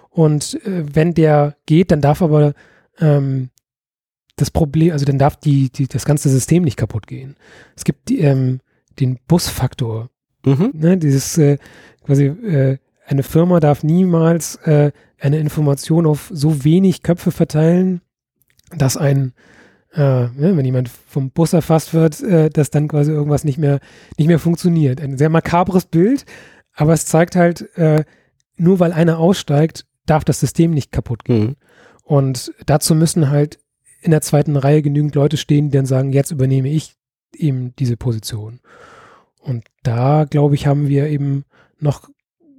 und äh, wenn der geht, dann darf aber ähm, das Problem, also dann darf die, die, das ganze System nicht kaputt gehen. Es gibt die, ähm, den Busfaktor, Mhm. ne, dieses äh, quasi äh, eine Firma darf niemals äh, eine Information auf so wenig Köpfe verteilen, dass ein äh, ne, wenn jemand vom Bus erfasst wird, äh, dass dann quasi irgendwas nicht mehr nicht mehr funktioniert. Ein sehr makabres Bild, aber es zeigt halt, äh, nur weil einer aussteigt, darf das System nicht kaputt gehen. Mhm. Und dazu müssen halt in der zweiten Reihe genügend Leute stehen, die dann sagen, jetzt übernehme ich eben diese Position. Und da, glaube ich, haben wir eben noch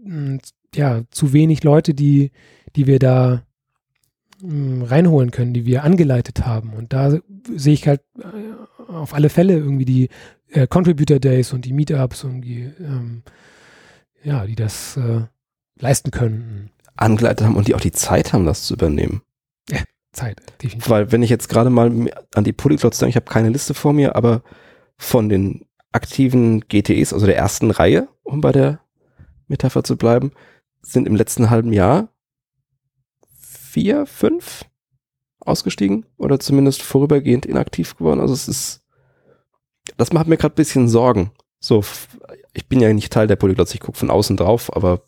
mh, ja, zu wenig Leute, die, die wir da reinholen können, die wir angeleitet haben. Und da sehe ich halt äh, auf alle Fälle irgendwie die äh, Contributor Days und die Meetups irgendwie, ähm, ja, die das äh, leisten können. Angeleitet haben und die auch die Zeit haben, das zu übernehmen. Zeit, definitiv. Weil wenn ich jetzt gerade mal an die Polyglots denke, ich habe keine Liste vor mir, aber von den aktiven GTEs, also der ersten Reihe, um bei der Metapher zu bleiben, sind im letzten halben Jahr vier, fünf ausgestiegen oder zumindest vorübergehend inaktiv geworden. Also es ist, das macht mir gerade ein bisschen Sorgen. So, ich bin ja nicht Teil der Polyglots, ich gucke von außen drauf, aber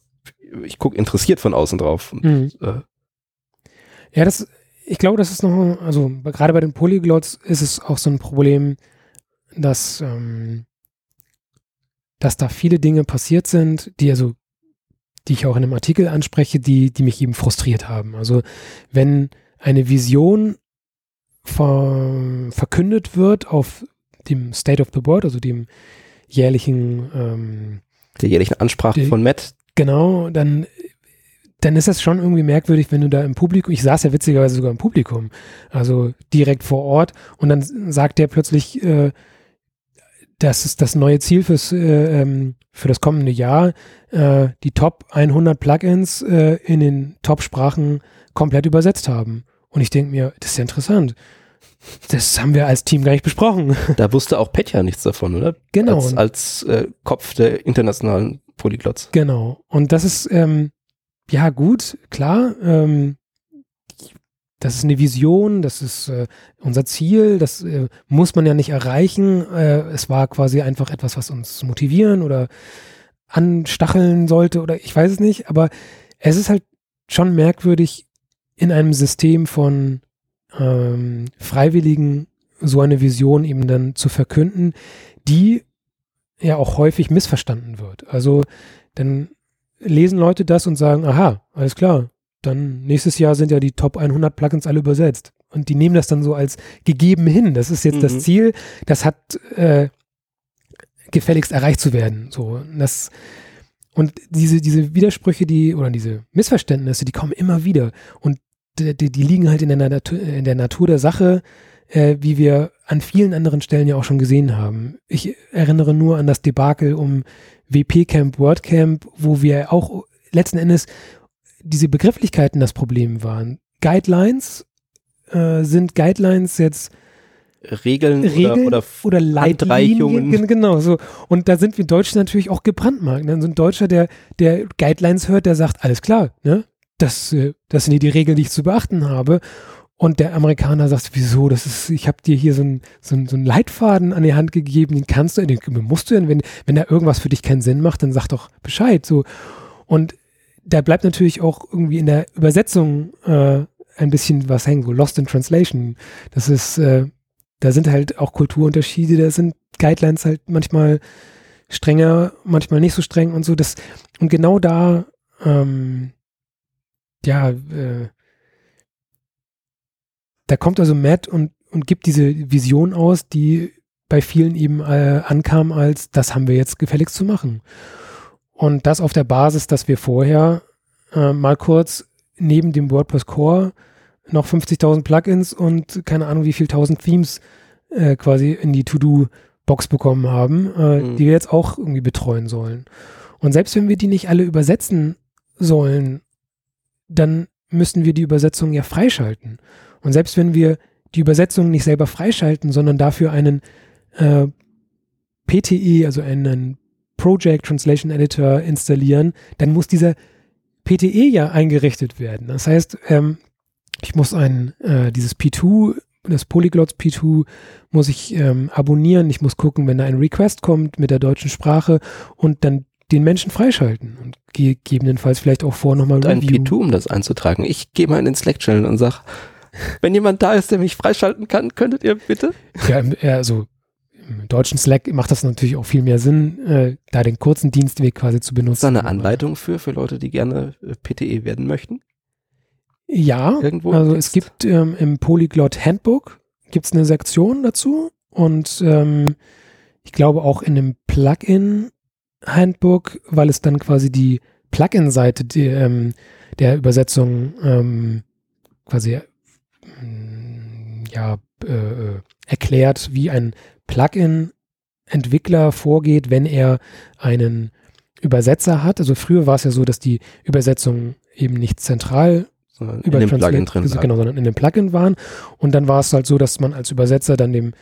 ich gucke interessiert von außen drauf. Und, Mhm. äh, Ja, das, ich glaube, das ist noch, also gerade bei den Polyglots ist es auch so ein Problem, dass, ähm, dass da viele Dinge passiert sind, die also, die ich auch in einem Artikel anspreche, die, die mich eben frustriert haben. Also wenn eine Vision ver, verkündet wird auf dem State of the World, also dem jährlichen ähm, der jährlichen Ansprache Die- von Matt, Genau, dann, dann ist das schon irgendwie merkwürdig, wenn du da im Publikum, ich saß ja witzigerweise sogar im Publikum, also direkt vor Ort und dann sagt der plötzlich, äh, das ist das neue Ziel fürs, äh, ähm, für das kommende Jahr, äh, die Top 100 Plugins äh, in den Top-Sprachen komplett übersetzt haben. Und ich denke mir, das ist ja interessant. Das haben wir als Team gar nicht besprochen. [LAUGHS] Da wusste auch Petja nichts davon, oder? Genau. Als, als äh, Kopf der internationalen Polyglots. Genau. Und das ist, ähm, ja, gut, klar. Ähm, das ist eine Vision, das ist äh, unser Ziel, das äh, muss man ja nicht erreichen. Äh, es war quasi einfach etwas, was uns motivieren oder anstacheln sollte oder ich weiß es nicht. Aber es ist halt schon merkwürdig, in einem System von ähm, Freiwilligen so eine Vision eben dann zu verkünden, die ja auch häufig missverstanden wird. Also dann lesen Leute das und sagen, aha, alles klar, dann nächstes Jahr sind ja die Top 100 Plugins alle übersetzt. Und die nehmen das dann so als gegeben hin. Das ist jetzt Mhm. das Ziel, das hat äh, gefälligst erreicht zu werden. So, Und das, und diese, diese Widersprüche, die, oder diese Missverständnisse, die kommen immer wieder. Und die, die, liegen halt in der, Natur, in der Natur der Sache, äh, wie wir an vielen anderen Stellen ja auch schon gesehen haben. Ich erinnere nur an das Debakel um WP Camp, WordCamp, wo wir auch letzten Endes diese Begrifflichkeiten das Problem waren. Guidelines äh, sind Guidelines jetzt Regeln, Regeln oder, oder oder genau so. Und da sind wir Deutschen natürlich auch gebrandmarkt. Ne? So ein Deutscher, der, der Guidelines hört, der sagt, alles klar, ne? Das, äh, das sind hier die Regeln, die ich zu beachten habe. Und der Amerikaner sagt, wieso, das ist, ich habe dir hier so einen so ein, so ein Leitfaden an die Hand gegeben, den kannst du, den musst du, wenn, wenn da irgendwas für dich keinen Sinn macht, dann sag doch Bescheid. So. Und da bleibt natürlich auch irgendwie in der Übersetzung äh, ein bisschen was hängen, so Lost in Translation. Das ist, äh, da sind halt auch Kulturunterschiede, da sind Guidelines halt manchmal strenger, manchmal nicht so streng und so. Das, und genau da, ähm, ja, äh, da kommt also Matt und, und gibt diese Vision aus, die bei vielen eben äh, ankam als, das haben wir jetzt gefälligst zu machen. Und das auf der Basis, dass wir vorher äh, mal kurz neben dem WordPress Core noch 50.000 Plugins und keine Ahnung wie viel tausend Themes äh, quasi in die To-Do-Box bekommen haben, äh, Mhm. die wir jetzt auch irgendwie betreuen sollen. Und selbst wenn wir die nicht alle übersetzen sollen, dann müssen wir die Übersetzung ja freischalten. Und selbst wenn wir die Übersetzung nicht selber freischalten, sondern dafür einen äh, PTE, also einen Project Translation Editor installieren, dann muss dieser PTE ja eingerichtet werden. Das heißt, ähm, ich muss ein, äh, dieses P2, das Polyglots P2 muss ich ähm, abonnieren. Ich muss gucken, wenn da ein Request kommt mit der deutschen Sprache und dann den Menschen freischalten und gegebenenfalls vielleicht auch vor nochmal ein Review. P2, um das einzutragen. Ich gehe mal in den Slack-Channel und sag, wenn jemand da ist, der mich freischalten kann, könntet ihr bitte? Ja, also im deutschen Slack macht das natürlich auch viel mehr Sinn, äh, da den kurzen Dienstweg quasi zu benutzen. Ist da eine Anleitung für, für Leute, die gerne äh, PTE werden möchten? Ja, Irgendwo? also es gibt ähm, im Polyglot Handbook gibt's eine Sektion dazu und ähm, ich glaube auch in dem Plugin Handbook, weil es dann quasi die Plugin-Seite die, ähm, der Übersetzung ähm, quasi ähm, ja äh, äh, erklärt, wie ein Plugin-Entwickler vorgeht, wenn er einen Übersetzer hat. Also früher war es ja so, dass die Übersetzungen eben nicht zentral Sondern über in dem Plugin drin. also genau, sondern in dem Plugin waren. Und dann war es halt so, dass man als Übersetzer dann dem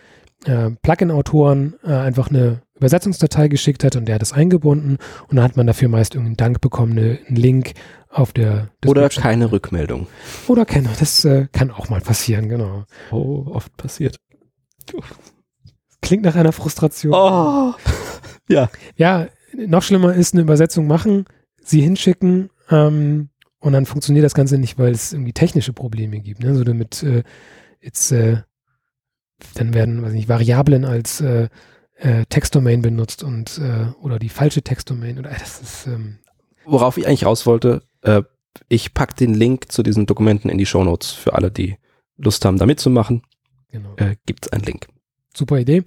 äh, Plugin-Autoren äh, einfach eine Übersetzungsdatei geschickt hat und der hat es eingebunden und dann hat man dafür meist irgendeinen Dank bekommen, eine, einen Link auf der Oder keine Rückmeldung. Oder keine, das äh, kann auch mal passieren, genau. Oh, oft passiert. Klingt nach einer Frustration. Oh. [LAUGHS] ja. Ja, noch schlimmer ist eine Übersetzung machen, sie hinschicken ähm, und dann funktioniert das Ganze nicht, weil es irgendwie technische Probleme gibt. Ne? So damit äh, jetzt äh, dann werden, weiß nicht, Variablen als äh, äh, Textdomain benutzt und äh, oder die falsche Textdomain oder äh, das ist ähm, Worauf ich eigentlich raus wollte, äh, ich pack den Link zu diesen Dokumenten in die Shownotes für alle, die Lust haben, da mitzumachen. genau. Äh, gibt's einen Link. Super Idee.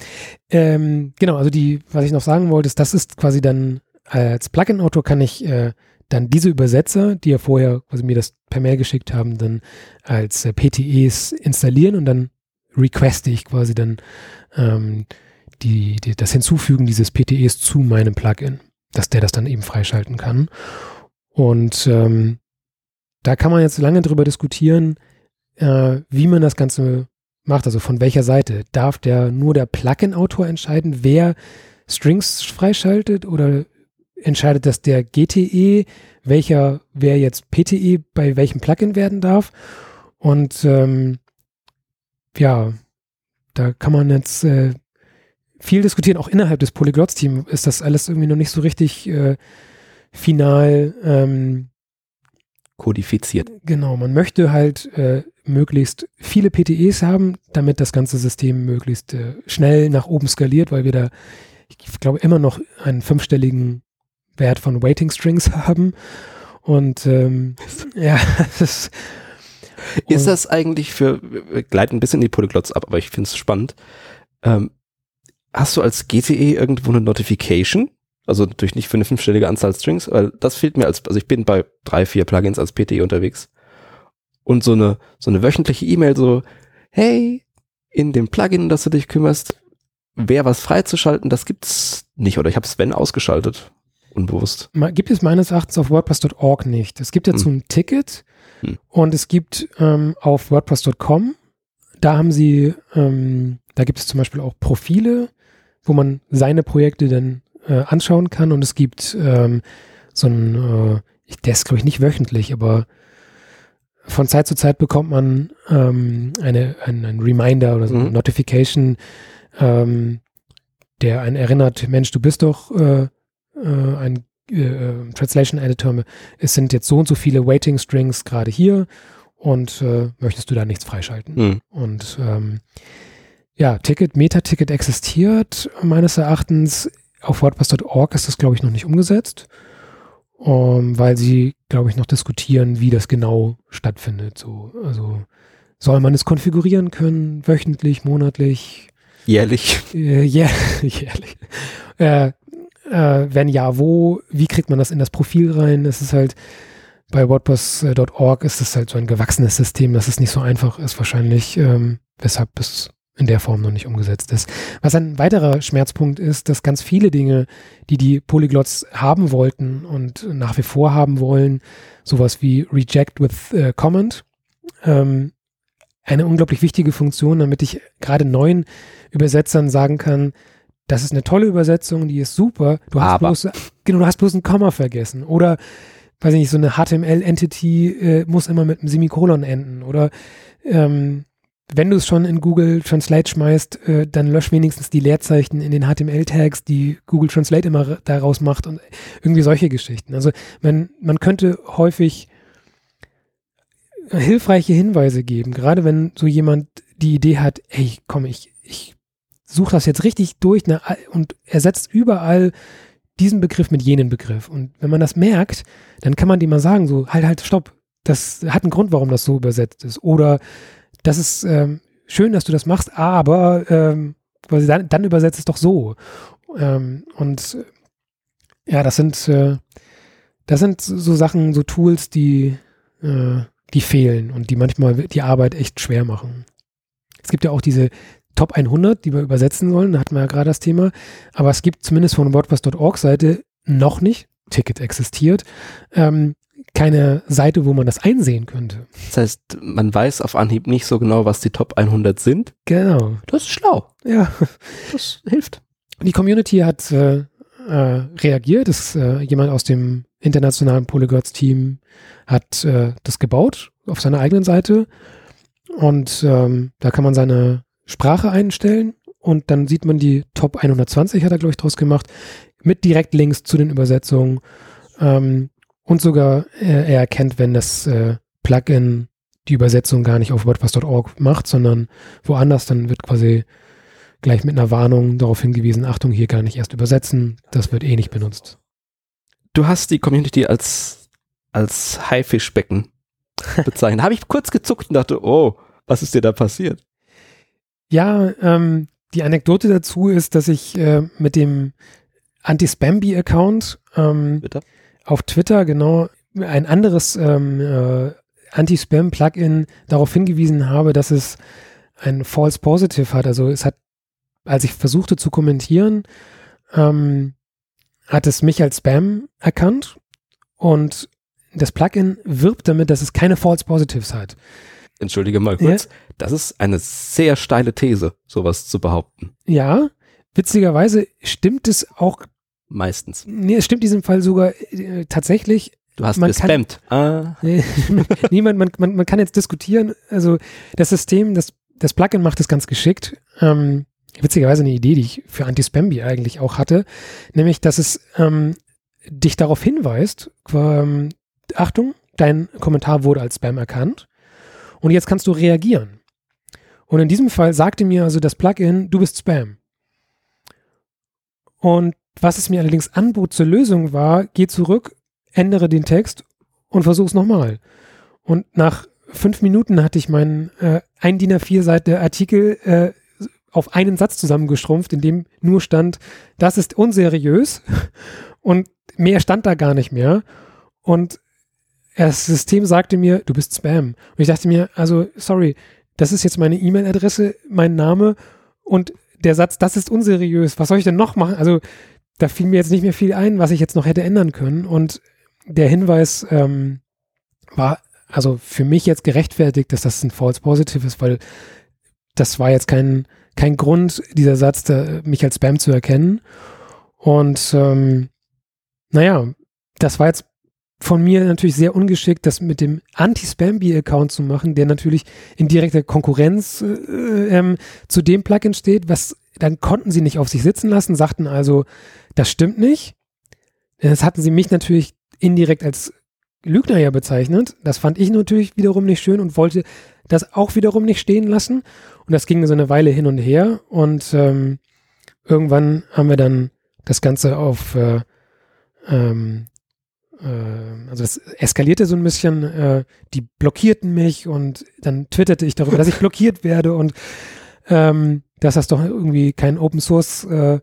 Ähm, genau, also die, was ich noch sagen wollte, ist, das ist quasi dann als Plugin-Autor kann ich äh, dann diese Übersetzer, die ja vorher quasi mir das per Mail geschickt haben, dann als äh, PTEs installieren und dann requeste ich quasi dann ähm, die, die, das Hinzufügen dieses PTEs zu meinem Plugin, dass der das dann eben freischalten kann. Und ähm, da kann man jetzt lange drüber diskutieren, äh, wie man das Ganze macht, also von welcher Seite. Darf der nur der Plugin-Autor entscheiden, wer Strings freischaltet oder entscheidet das der GTE, welcher, wer jetzt PTE bei welchem Plugin werden darf? Und ähm, ja, da kann man jetzt äh, viel diskutieren, auch innerhalb des Polyglots-Teams ist das alles irgendwie noch nicht so richtig äh, final ähm, Kodifiziert. Genau, man möchte halt äh, möglichst viele PTEs haben, damit das ganze System möglichst äh, schnell nach oben skaliert, weil wir da, ich glaube, immer noch einen fünfstelligen Wert von Waiting Strings [LAUGHS] haben. Und ähm, [LAUGHS] ja, [LAUGHS] das ist, das eigentlich für, wir gleiten ein bisschen die Polyglots ab, aber ich finde es spannend. Ähm, hast du als GTE irgendwo eine Notification? Also natürlich nicht für eine fünfstellige Anzahl Strings, weil das fehlt mir als, also ich bin bei drei, vier Plugins als PTE unterwegs. Und so eine, so eine wöchentliche E-Mail so, hey, in dem Plugin, um das du dich kümmerst, wer was freizuschalten, das gibt's nicht. Oder ich habe Sven ausgeschaltet. Unbewusst. gibt es meines Erachtens auf WordPress.org nicht. Es gibt dazu Hm. ein Ticket Hm. und es gibt ähm, auf WordPress.com, da haben sie, ähm, da gibt es zum Beispiel auch Profile, wo man seine Projekte dann äh, anschauen kann und es gibt ähm, so ein, äh, ich, der ist glaube ich nicht wöchentlich, aber von Zeit zu Zeit bekommt man ähm, eine, ein, ein Reminder oder so eine Mhm. Notification, ähm, der einen erinnert, Mensch, du bist doch äh, äh, ein äh, Translation Editor, es sind jetzt so und so viele Waiting Strings gerade hier und äh, möchtest du da nichts freischalten? Hm. Und ähm, ja, Ticket, Meta-Ticket existiert meines Erachtens. Auf WordPress.org ist das, glaube ich, noch nicht umgesetzt, um, weil sie, glaube ich, noch diskutieren, wie das genau stattfindet. So, also soll man es konfigurieren können, wöchentlich, monatlich, Jährlich. äh, [LAUGHS] jä- jährlich? Äh, äh, wenn ja, wo? Wie kriegt man das in das Profil rein? Es ist halt bei WordPress.org ist es halt so ein gewachsenes System, dass es nicht so einfach ist, wahrscheinlich, ähm, weshalb es in der Form noch nicht umgesetzt ist. Was ein weiterer Schmerzpunkt ist, dass ganz viele Dinge, die die Polyglots haben wollten und nach wie vor haben wollen, sowas wie Reject with äh, Comment, ähm, eine unglaublich wichtige Funktion, damit ich gerade neuen Übersetzern sagen kann, das ist eine tolle Übersetzung, die ist super. Du hast Aber. bloß, genau, du hast bloß ein Komma vergessen. Oder, weiß ich nicht, so eine HTML-Entity äh, muss immer mit einem Semikolon enden. Oder ähm, wenn du es schon in Google Translate schmeißt, äh, dann lösch wenigstens die Leerzeichen in den HTML-Tags, die Google Translate immer daraus macht und irgendwie solche Geschichten. Also man, man könnte häufig hilfreiche Hinweise geben, gerade wenn so jemand die Idee hat, ey, komm, ich, ich suche das jetzt richtig durch ne, und ersetzt überall diesen Begriff mit jenen Begriff. Und wenn man das merkt, dann kann man dem mal sagen, so, halt, halt, stopp, das hat einen Grund, warum das so übersetzt ist. Oder das ist ähm, schön, dass du das machst, aber ähm, dann, dann übersetzt es doch so. Ähm, und äh, ja, das sind, äh, das sind so Sachen, so Tools, die, äh, die fehlen und die manchmal die Arbeit echt schwer machen. Es gibt ja auch diese Top 100, die wir übersetzen sollen, da hatten wir ja gerade das Thema, aber es gibt zumindest von WordPress.org Seite noch nicht, Ticket existiert, ähm, keine Seite, wo man das einsehen könnte. Das heißt, man weiß auf Anhieb nicht so genau, was die Top 100 sind. Genau. Das ist schlau. Ja. Das hilft. Die Community hat äh, äh, reagiert. Das, äh, jemand aus dem internationalen Polyglots-Team hat äh, das gebaut auf seiner eigenen Seite. Und ähm, da kann man seine Sprache einstellen und dann sieht man die Top 120, hat er, glaube ich, draus gemacht, mit Direktlinks zu den Übersetzungen. Ähm, und sogar äh, er erkennt, wenn das äh, Plugin die Übersetzung gar nicht auf WordPress.org macht, sondern woanders, dann wird quasi gleich mit einer Warnung darauf hingewiesen, Achtung, hier gar nicht erst übersetzen, das wird eh nicht benutzt. Du hast die Community als, als Haifischbecken [LAUGHS] bezeichnet. Habe ich kurz gezuckt und dachte, oh, was ist dir da passiert? Ja, ähm, die Anekdote dazu ist, dass ich äh, mit dem Anti-Spamby-Account ähm, Bitte? Auf Twitter genau ein anderes ähm, äh, Anti-Spam-Plugin darauf hingewiesen habe, dass es ein False Positive hat. Also es hat, als ich versuchte zu kommentieren, ähm, hat es mich als Spam erkannt und das Plugin wirbt damit, dass es keine False Positives hat. Entschuldige mal kurz. Das ist eine sehr steile These, sowas zu behaupten. Ja, witzigerweise stimmt es auch, Meistens. nee, es stimmt in diesem Fall sogar äh, tatsächlich. Du hast Man kann- gespammt. Ah, [LAUGHS] Nee, Niemand, man, man, man kann jetzt diskutieren, also das System, das, das Plugin macht es ganz geschickt. Ähm, witzigerweise eine Idee, die ich für Anti-Spamby eigentlich auch hatte, nämlich, dass es ähm, dich darauf hinweist, ähm, Achtung, dein Kommentar wurde als Spam erkannt und jetzt kannst du reagieren. Und in diesem Fall sagte mir also das Plugin, du bist Spam. Und was es mir allerdings anbot zur Lösung war, geh zurück, ändere den Text und versuch's nochmal. Und nach fünf Minuten hatte ich meinen äh, ein DIN A4 Seite Artikel äh, auf einen Satz zusammengeschrumpft, in dem nur stand, das ist unseriös [LAUGHS] und mehr stand da gar nicht mehr. Und das System sagte mir, du bist Spam. Und ich dachte mir, also sorry, das ist jetzt meine E-Mail-Adresse, mein Name und der Satz, das ist unseriös. Was soll ich denn noch machen? Also da fiel mir jetzt nicht mehr viel ein, was ich jetzt noch hätte ändern können. Und der Hinweis ähm, war also für mich jetzt gerechtfertigt, dass das ein False Positive ist, weil das war jetzt kein, kein Grund, dieser Satz, da, mich als Spam zu erkennen. Und ähm, naja, das war jetzt von mir natürlich sehr ungeschickt, das mit dem Anti-Spamby-Account zu machen, der natürlich in direkter Konkurrenz äh, ähm, zu dem Plugin steht, was dann konnten sie nicht auf sich sitzen lassen, sagten also, das stimmt nicht. Das hatten sie mich natürlich indirekt als Lügner ja bezeichnet. Das fand ich natürlich wiederum nicht schön und wollte das auch wiederum nicht stehen lassen. Und das ging so eine Weile hin und her. Und ähm, irgendwann haben wir dann das Ganze auf, äh, ähm, äh, also es eskalierte so ein bisschen. Äh, die blockierten mich und dann twitterte ich darüber, dass ich blockiert werde und ähm, dass das doch irgendwie kein Open Source äh,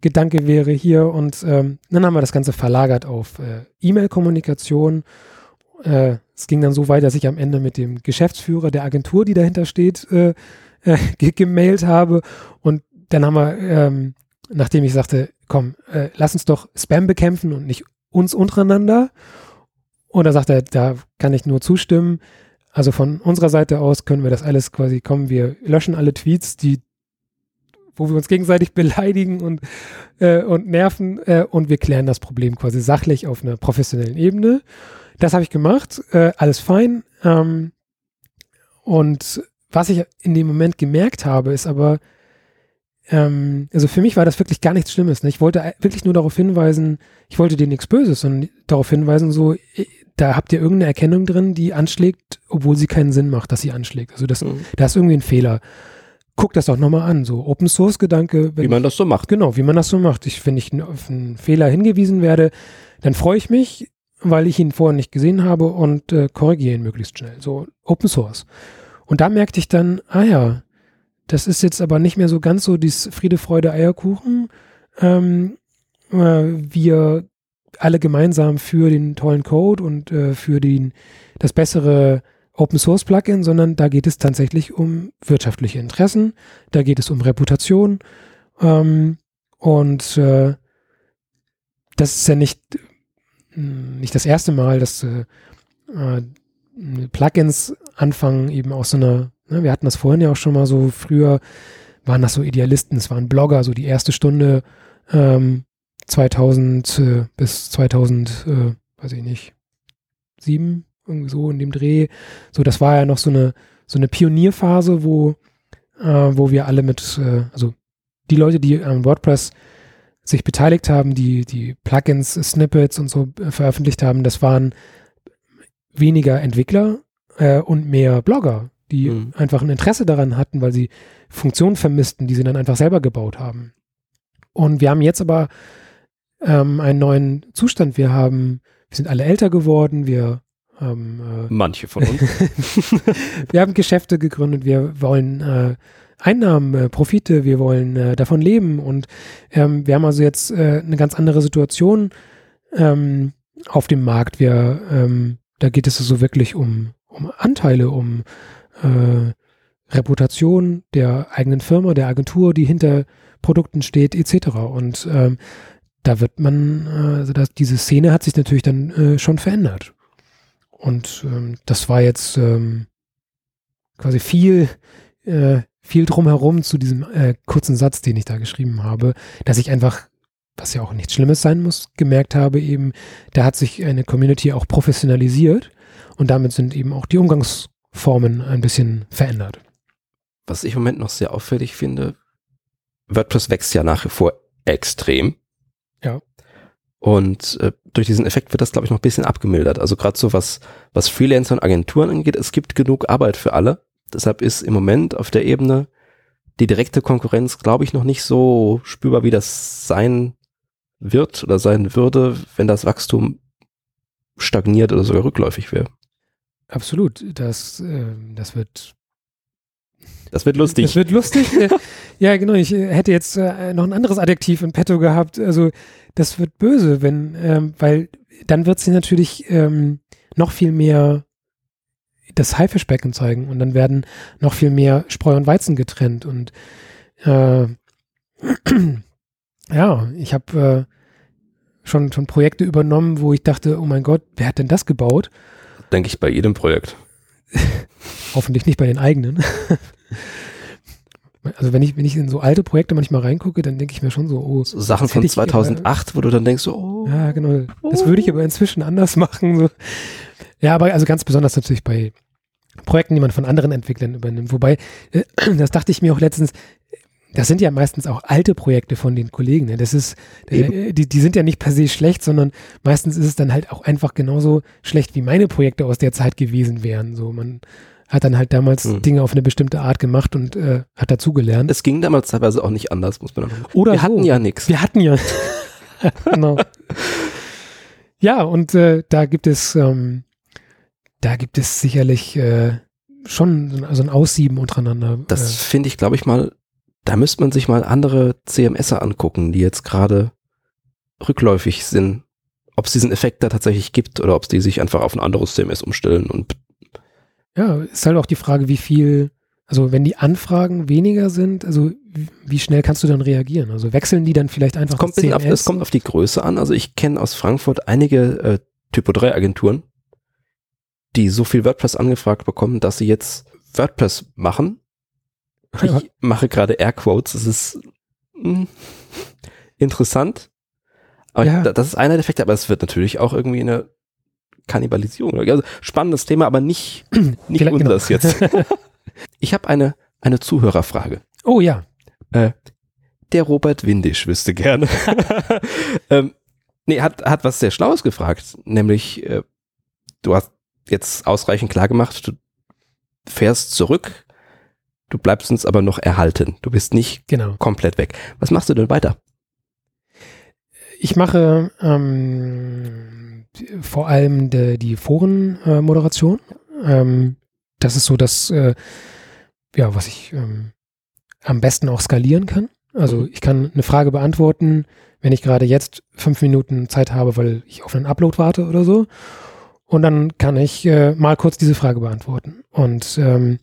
Gedanke wäre hier und ähm, dann haben wir das Ganze verlagert auf äh, E-Mail-Kommunikation äh, es ging dann so weit, dass ich am Ende mit dem Geschäftsführer der Agentur, die dahinter steht, äh, äh, [LAUGHS] gemailt habe. Und dann haben wir, ähm, nachdem ich sagte, komm, äh, lass uns doch Spam bekämpfen und nicht uns untereinander. Und da sagt er, da kann ich nur zustimmen. Also von unserer Seite aus können wir das alles quasi kommen. Wir löschen alle Tweets, die, wo wir uns gegenseitig [LAUGHS] beleidigen und, äh, und nerven äh, und wir klären das Problem quasi sachlich auf einer professionellen Ebene. Das habe ich gemacht, äh, alles fein. Ähm, und was ich in dem Moment gemerkt habe, ist aber, ähm, also für mich war das wirklich gar nichts Schlimmes. Ne? Ich wollte wirklich nur darauf hinweisen, ich wollte dir nichts Böses, sondern darauf hinweisen, so, da habt ihr irgendeine Erkennung drin, die anschlägt, obwohl sie keinen Sinn macht, dass sie anschlägt. Also das, mhm. da ist irgendwie ein Fehler. Guck das doch nochmal an, so Open Source Gedanke. Wie man das so macht. Genau, wie man das so macht. Ich, wenn ich auf einen Fehler hingewiesen werde, dann freue ich mich, weil ich ihn vorher nicht gesehen habe und äh, korrigiere ihn möglichst schnell. So Open Source. Und da merkte ich dann, ah ja, das ist jetzt aber nicht mehr so ganz so dieses Friede, Freude, Eierkuchen. Ähm, äh, wir alle gemeinsam für den tollen Code und äh, für den, das bessere Open Source Plugin, sondern da geht es tatsächlich um wirtschaftliche Interessen, da geht es um Reputation ähm, und äh, das ist ja nicht, nicht das erste Mal, dass äh, äh Plugins anfangen eben aus so einer, ne, wir hatten das vorhin ja auch schon mal so, früher waren das so Idealisten, es waren Blogger, so die erste Stunde ähm, 2000 äh, bis 2000, äh, weiß ich nicht, sieben, irgendwie so in dem Dreh. So, das war ja noch so eine, so eine Pionierphase, wo, äh, wo wir alle mit, äh, also die Leute, die am WordPress sich beteiligt haben, die, die Plugins, Snippets und so äh, veröffentlicht haben, das waren weniger Entwickler äh, und mehr Blogger, die mhm. einfach ein Interesse daran hatten, weil sie Funktionen vermissten, die sie dann einfach selber gebaut haben. Und wir haben jetzt aber ähm, einen neuen Zustand. Wir haben, wir sind alle älter geworden, wir haben äh, manche von uns. [LAUGHS] wir haben Geschäfte gegründet, wir wollen äh, Einnahmen, äh, Profite, wir wollen äh, davon leben und ähm, wir haben also jetzt äh, eine ganz andere Situation ähm, auf dem Markt. Wir, ähm, da geht es also wirklich um, um Anteile, um äh, Reputation der eigenen Firma, der Agentur, die hinter Produkten steht, etc. Und ähm, da wird man, äh, also das, diese Szene hat sich natürlich dann äh, schon verändert. Und ähm, das war jetzt ähm, quasi viel, äh, viel drumherum zu diesem äh, kurzen Satz, den ich da geschrieben habe, dass ich einfach, was ja auch nichts Schlimmes sein muss, gemerkt habe, eben, da hat sich eine Community auch professionalisiert und damit sind eben auch die Umgangsformen ein bisschen verändert. Was ich im Moment noch sehr auffällig finde, WordPress wächst ja nach wie vor extrem. Ja. Und äh, durch diesen Effekt wird das, glaube ich, noch ein bisschen abgemildert. Also gerade so was, was Freelancer und Agenturen angeht, es gibt genug Arbeit für alle. Deshalb ist im Moment auf der Ebene die direkte Konkurrenz, glaube ich, noch nicht so spürbar, wie das sein wird oder sein würde, wenn das Wachstum stagniert oder sogar rückläufig wäre. Absolut. Das, äh, das wird das wird lustig. Das wird lustig. [LAUGHS] ja, genau. Ich äh, hätte jetzt äh, noch ein anderes Adjektiv in petto gehabt. Also, das wird böse, wenn, ähm, weil dann wird sie natürlich ähm, noch viel mehr das Haifischbecken zeigen und dann werden noch viel mehr Spreu und Weizen getrennt und äh, [CLEARS THROAT] ja, ich habe äh, schon, schon Projekte übernommen, wo ich dachte, oh mein Gott, wer hat denn das gebaut? Denke ich bei jedem Projekt. [LAUGHS] Hoffentlich nicht bei den eigenen. [LAUGHS] Also wenn ich, wenn ich in so alte Projekte manchmal reingucke, dann denke ich mir schon so, oh. So Sachen von 2008, ich, wo du dann denkst, so, oh. Ja, genau. Das würde ich aber inzwischen anders machen. So. Ja, aber also ganz besonders natürlich bei Projekten, die man von anderen Entwicklern übernimmt. Wobei, äh, [CLEARS THROAT] das dachte ich mir auch letztens, das sind ja meistens auch alte Projekte von den Kollegen. Ne? Das ist, äh, die, die sind ja nicht per se schlecht, sondern meistens ist es dann halt auch einfach genauso schlecht, wie meine Projekte aus der Zeit gewesen wären. So, man hat dann halt damals mhm. Dinge auf eine bestimmte Art gemacht und äh, hat dazugelernt. Es ging damals teilweise auch nicht anders, muss man sagen. Oder Wir so. hatten ja nichts. Wir hatten ja. [LAUGHS] genau. Ja, und äh, da gibt es, ähm, da gibt es sicherlich äh, schon so ein Aussieben untereinander. Das äh. finde ich, glaube ich mal, da müsste man sich mal andere CMS angucken, die jetzt gerade rückläufig sind ob es diesen Effekt da tatsächlich gibt oder ob die sich einfach auf ein anderes CMS umstellen und ja, ist halt auch die Frage, wie viel, also wenn die Anfragen weniger sind, also wie schnell kannst du dann reagieren? Also wechseln die dann vielleicht einfach es kommt, das auf, es kommt auf die Größe an. Also ich kenne aus Frankfurt einige äh, Typo 3 Agenturen, die so viel WordPress angefragt bekommen, dass sie jetzt WordPress machen. Ich mache gerade Airquotes. Es ist mh, hm, interessant. Aber ja. das ist einer der Effekte, aber es wird natürlich auch irgendwie eine Kannibalisierung. Also spannendes Thema, aber nicht, [CLEARS THROAT] nicht Vielleicht unseres genau. jetzt. [LAUGHS] ich habe eine, eine Zuhörerfrage. Oh ja. Äh, der Robert Windisch wüsste gerne. [LAUGHS] ähm, nee, hat, hat was sehr Schlaues gefragt, nämlich äh, du hast jetzt ausreichend klar gemacht, du fährst zurück, du bleibst uns aber noch erhalten. Du bist nicht genau. komplett weg. Was machst du denn weiter? Ich mache ähm, vor allem de, die Forenmoderation. Äh, ähm, das ist so das, äh, ja, was ich ähm, am besten auch skalieren kann. Also mhm. ich kann eine Frage beantworten, wenn ich gerade jetzt fünf Minuten Zeit habe, weil ich auf einen Upload warte oder so. Und dann kann ich äh, mal kurz diese Frage beantworten. Und ähm,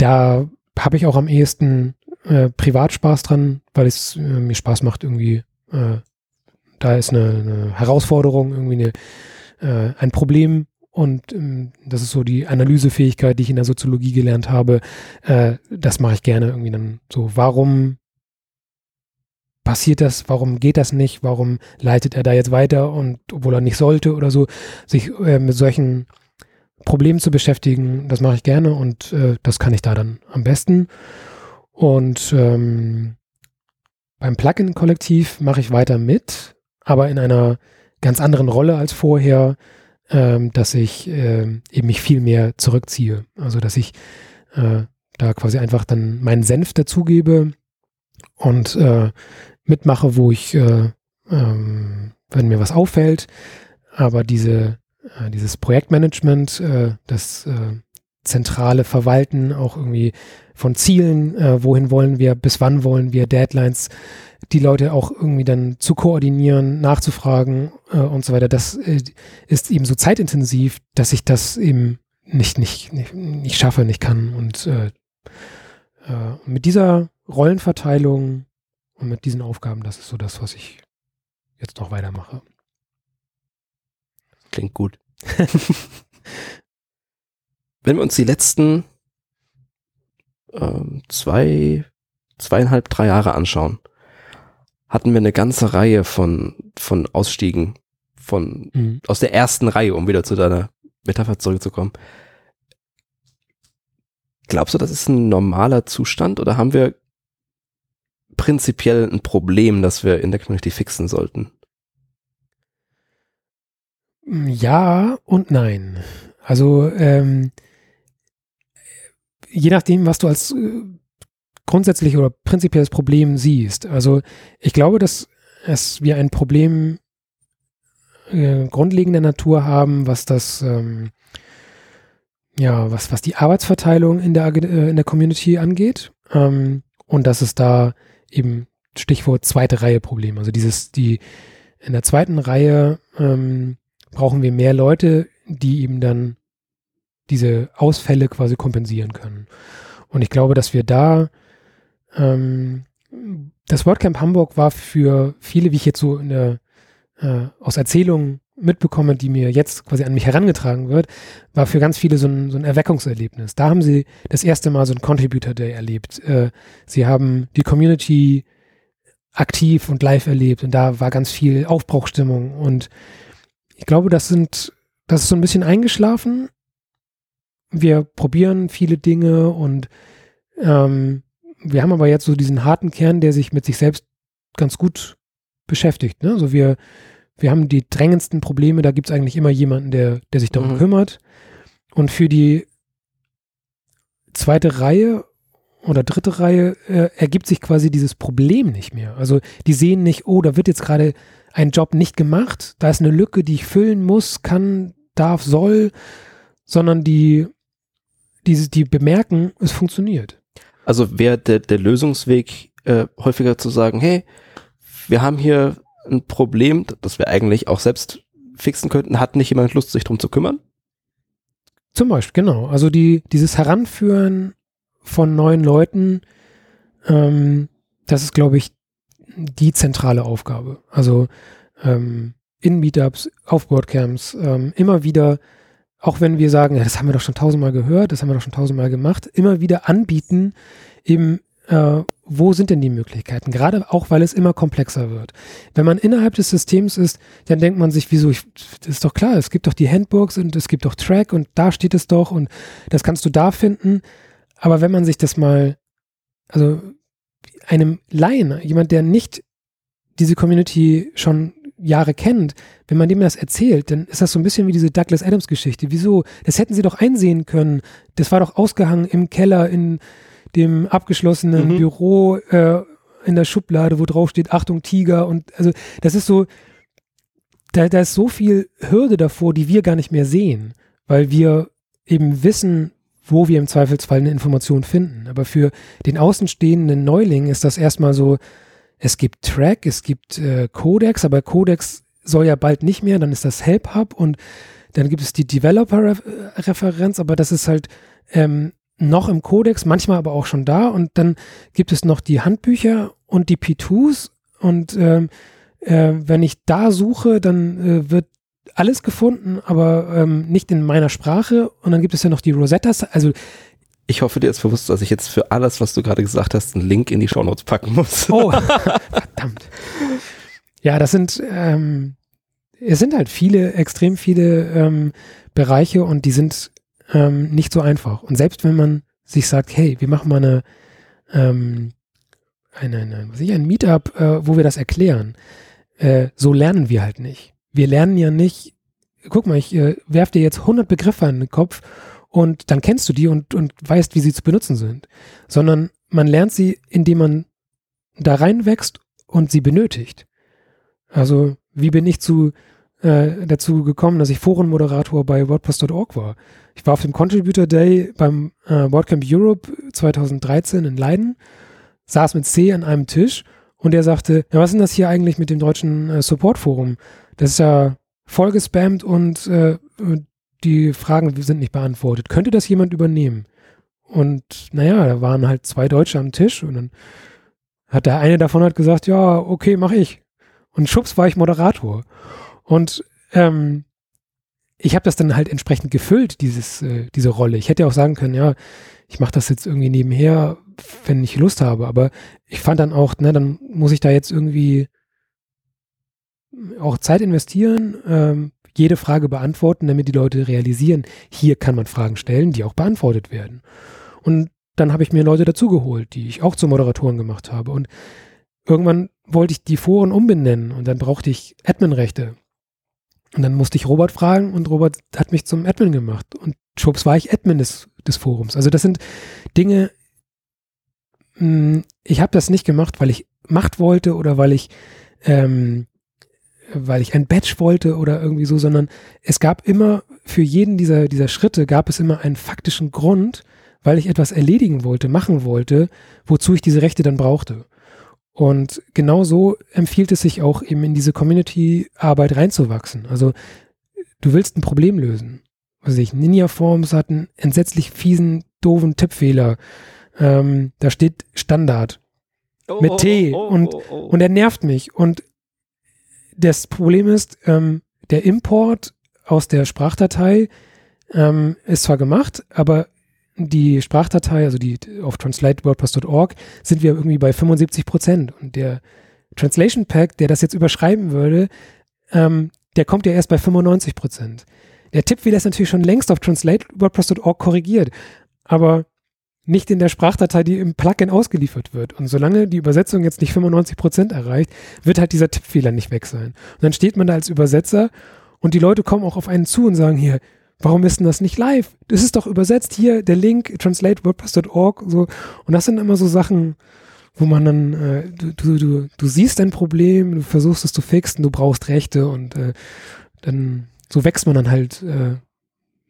da habe ich auch am ehesten äh, Privatspaß dran, weil es äh, mir Spaß macht, irgendwie. Äh, da ist eine, eine Herausforderung, irgendwie eine, äh, ein Problem und ähm, das ist so die Analysefähigkeit, die ich in der Soziologie gelernt habe. Äh, das mache ich gerne irgendwie dann so. Warum passiert das? Warum geht das nicht? Warum leitet er da jetzt weiter und obwohl er nicht sollte oder so, sich äh, mit solchen Problemen zu beschäftigen, das mache ich gerne und äh, das kann ich da dann am besten. Und ähm, beim Plugin-Kollektiv mache ich weiter mit, aber in einer ganz anderen Rolle als vorher ähm, dass ich äh, eben mich viel mehr zurückziehe. Also dass ich äh, da quasi einfach dann meinen Senf dazugebe und äh, mitmache, wo ich, äh, ähm, wenn mir was auffällt. Aber diese, äh, dieses Projektmanagement, äh, das äh, zentrale Verwalten auch irgendwie von Zielen, äh, wohin wollen wir, bis wann wollen wir, Deadlines, die Leute auch irgendwie dann zu koordinieren, nachzufragen äh, und so weiter, das äh, ist eben so zeitintensiv, dass ich das eben nicht, nicht, nicht, nicht schaffe, nicht kann. Und äh, äh, mit dieser Rollenverteilung und mit diesen Aufgaben, das ist so das, was ich jetzt noch weitermache. Klingt gut. [LAUGHS] Wenn wir uns die letzten äh, zwei, zweieinhalb, drei Jahre anschauen, hatten wir eine ganze Reihe von, von Ausstiegen von, mhm. aus der ersten Reihe, um wieder zu deiner Metapher zurückzukommen. Glaubst du, das ist ein normaler Zustand oder haben wir prinzipiell ein Problem, das wir in der Community fixen sollten? Ja und nein. Also ähm, je nachdem, was du als äh, grundsätzlich oder prinzipielles Problem siehst. Also ich glaube, dass es wir ein Problem äh, grundlegender Natur haben, was das ähm, ja, was, was die Arbeitsverteilung in der, äh, in der Community angeht. Ähm, und dass es da eben Stichwort zweite Reihe Problem. Also dieses, die in der zweiten Reihe ähm, brauchen wir mehr Leute, die eben dann diese Ausfälle quasi kompensieren können. Und ich glaube, dass wir da ähm, das WordCamp Hamburg war für viele, wie ich jetzt so in der, äh, aus Erzählungen mitbekomme, die mir jetzt quasi an mich herangetragen wird, war für ganz viele so ein, so ein Erweckungserlebnis. Da haben sie das erste Mal so ein Contributor Day erlebt. Äh, sie haben die Community aktiv und live erlebt und da war ganz viel Aufbruchstimmung und ich glaube, das sind, das ist so ein bisschen eingeschlafen wir probieren viele Dinge und ähm, wir haben aber jetzt so diesen harten Kern, der sich mit sich selbst ganz gut beschäftigt. Ne? Also wir, wir haben die drängendsten Probleme, da gibt es eigentlich immer jemanden, der, der sich darum mhm. kümmert. Und für die zweite Reihe oder dritte Reihe äh, ergibt sich quasi dieses Problem nicht mehr. Also die sehen nicht, oh, da wird jetzt gerade ein Job nicht gemacht, da ist eine Lücke, die ich füllen muss, kann, darf, soll, sondern die die, die bemerken, es funktioniert. Also wäre der, der Lösungsweg äh, häufiger zu sagen, hey, wir haben hier ein Problem, das wir eigentlich auch selbst fixen könnten, hat nicht jemand Lust, sich drum zu kümmern? Zum Beispiel, genau. Also die, dieses Heranführen von neuen Leuten, ähm, das ist, glaube ich, die zentrale Aufgabe. Also ähm, in Meetups, auf WordCamps, ähm, immer wieder, auch wenn wir sagen, ja, das haben wir doch schon tausendmal gehört, das haben wir doch schon tausendmal gemacht, immer wieder anbieten, eben äh, wo sind denn die Möglichkeiten? Gerade auch, weil es immer komplexer wird. Wenn man innerhalb des Systems ist, dann denkt man sich, wieso, ich, ist doch klar, es gibt doch die Handbooks und es gibt doch Track und da steht es doch und das kannst du da finden. Aber wenn man sich das mal, also einem Laien, jemand, der nicht diese Community schon Jahre kennt, wenn man dem das erzählt, dann ist das so ein bisschen wie diese Douglas Adams Geschichte. Wieso? Das hätten sie doch einsehen können. Das war doch ausgehangen im Keller in dem abgeschlossenen mhm. Büro äh, in der Schublade, wo drauf steht, Achtung, Tiger. Und also das ist so, da, da ist so viel Hürde davor, die wir gar nicht mehr sehen, weil wir eben wissen, wo wir im Zweifelsfall eine Information finden. Aber für den außenstehenden Neuling ist das erstmal so, es gibt Track, es gibt äh, Codex, aber Codex soll ja bald nicht mehr, dann ist das Help Hub und dann gibt es die Developer-Referenz, aber das ist halt ähm, noch im Codex, manchmal aber auch schon da. Und dann gibt es noch die Handbücher und die P2s. Und ähm, äh, wenn ich da suche, dann äh, wird alles gefunden, aber ähm, nicht in meiner Sprache. Und dann gibt es ja noch die Rosettas. Also ich hoffe, dir ist bewusst, dass ich jetzt für alles, was du gerade gesagt hast, einen Link in die Shownotes packen muss. Oh, [LAUGHS] verdammt. Ja, das sind, ähm, es sind halt viele, extrem viele ähm, Bereiche und die sind ähm, nicht so einfach. Und selbst wenn man sich sagt, hey, wir machen mal eine, ähm, eine, eine was ich, ein Meetup, äh, wo wir das erklären, äh, so lernen wir halt nicht. Wir lernen ja nicht, guck mal, ich äh, werf dir jetzt 100 Begriffe in den Kopf und dann kennst du die und, und weißt, wie sie zu benutzen sind, sondern man lernt sie, indem man da reinwächst und sie benötigt. Also, wie bin ich zu äh, dazu gekommen, dass ich Forenmoderator bei WordPress.org war. Ich war auf dem Contributor Day beim äh, WordCamp Europe 2013 in Leiden, saß mit C an einem Tisch und der sagte, ja, was ist denn das hier eigentlich mit dem deutschen äh, Support-Forum? Das ist ja voll gespammt und äh, die Fragen sind nicht beantwortet. Könnte das jemand übernehmen? Und naja, da waren halt zwei Deutsche am Tisch und dann hat der eine davon halt gesagt, ja, okay, mach ich. Und schubs war ich Moderator. Und ähm, ich habe das dann halt entsprechend gefüllt, dieses, äh, diese Rolle. Ich hätte ja auch sagen können, ja, ich mache das jetzt irgendwie nebenher, wenn ich Lust habe. Aber ich fand dann auch, ne, dann muss ich da jetzt irgendwie auch Zeit investieren, ähm, jede Frage beantworten, damit die Leute realisieren, hier kann man Fragen stellen, die auch beantwortet werden. Und dann habe ich mir Leute dazugeholt, die ich auch zu Moderatoren gemacht habe. Und irgendwann wollte ich die Foren umbenennen und dann brauchte ich Adminrechte. Und dann musste ich Robert fragen und Robert hat mich zum Admin gemacht. Und schwupps war ich Admin des, des Forums. Also das sind Dinge, mh, hm, ich habe das nicht gemacht, weil ich Macht wollte oder weil ich, ähm, weil ich ein Badge wollte oder irgendwie so, sondern es gab immer für jeden dieser, dieser Schritte gab es immer einen faktischen Grund, weil ich etwas erledigen wollte, machen wollte, wozu ich diese Rechte dann brauchte. Und genau so empfiehlt es sich auch eben in diese Community-Arbeit reinzuwachsen. Also du willst ein Problem lösen. Was ich, Ninja Forms hat einen entsetzlich fiesen, doofen Tippfehler. Ähm, da steht Standard oh, mit T oh, oh, und, oh, oh. und er nervt mich. Und das Problem ist, ähm, der Import aus der Sprachdatei ähm, ist zwar gemacht, aber die Sprachdatei, also die auf translatewordpress.org, sind wir irgendwie bei 75 Prozent. Und der Translation Pack, der das jetzt überschreiben würde, ähm, der kommt ja erst bei 95 Prozent. Der Tippfehler ist natürlich schon längst auf translatewordpress.org korrigiert, aber nicht in der Sprachdatei, die im Plugin ausgeliefert wird. Und solange die Übersetzung jetzt nicht 95 Prozent erreicht, wird halt dieser Tippfehler nicht weg sein. Und dann steht man da als Übersetzer und die Leute kommen auch auf einen zu und sagen hier, Warum ist denn das nicht live? Das ist doch übersetzt hier, der Link, translatewordpress.org, so. Und das sind immer so Sachen, wo man dann, äh, du, du, du, du siehst ein Problem, du versuchst es zu fixen, du brauchst Rechte und äh, dann, so wächst man dann halt äh,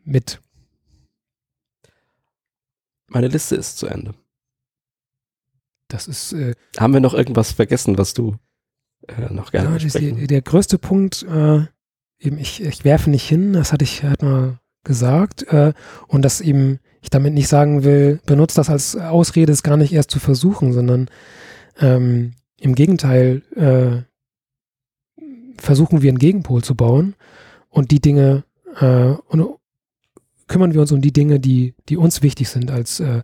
mit. Meine Liste ist zu Ende. Das ist. Äh, Haben wir noch irgendwas vergessen, was du äh, noch gerne Ja, die, der größte Punkt, äh, eben ich, ich werfe nicht hin, das hatte ich halt mal gesagt. Äh, und dass eben ich damit nicht sagen will, benutzt das als Ausrede, es gar nicht erst zu versuchen, sondern ähm, im Gegenteil äh, versuchen wir einen Gegenpol zu bauen und die Dinge äh, und kümmern wir uns um die Dinge, die, die uns wichtig sind als, äh,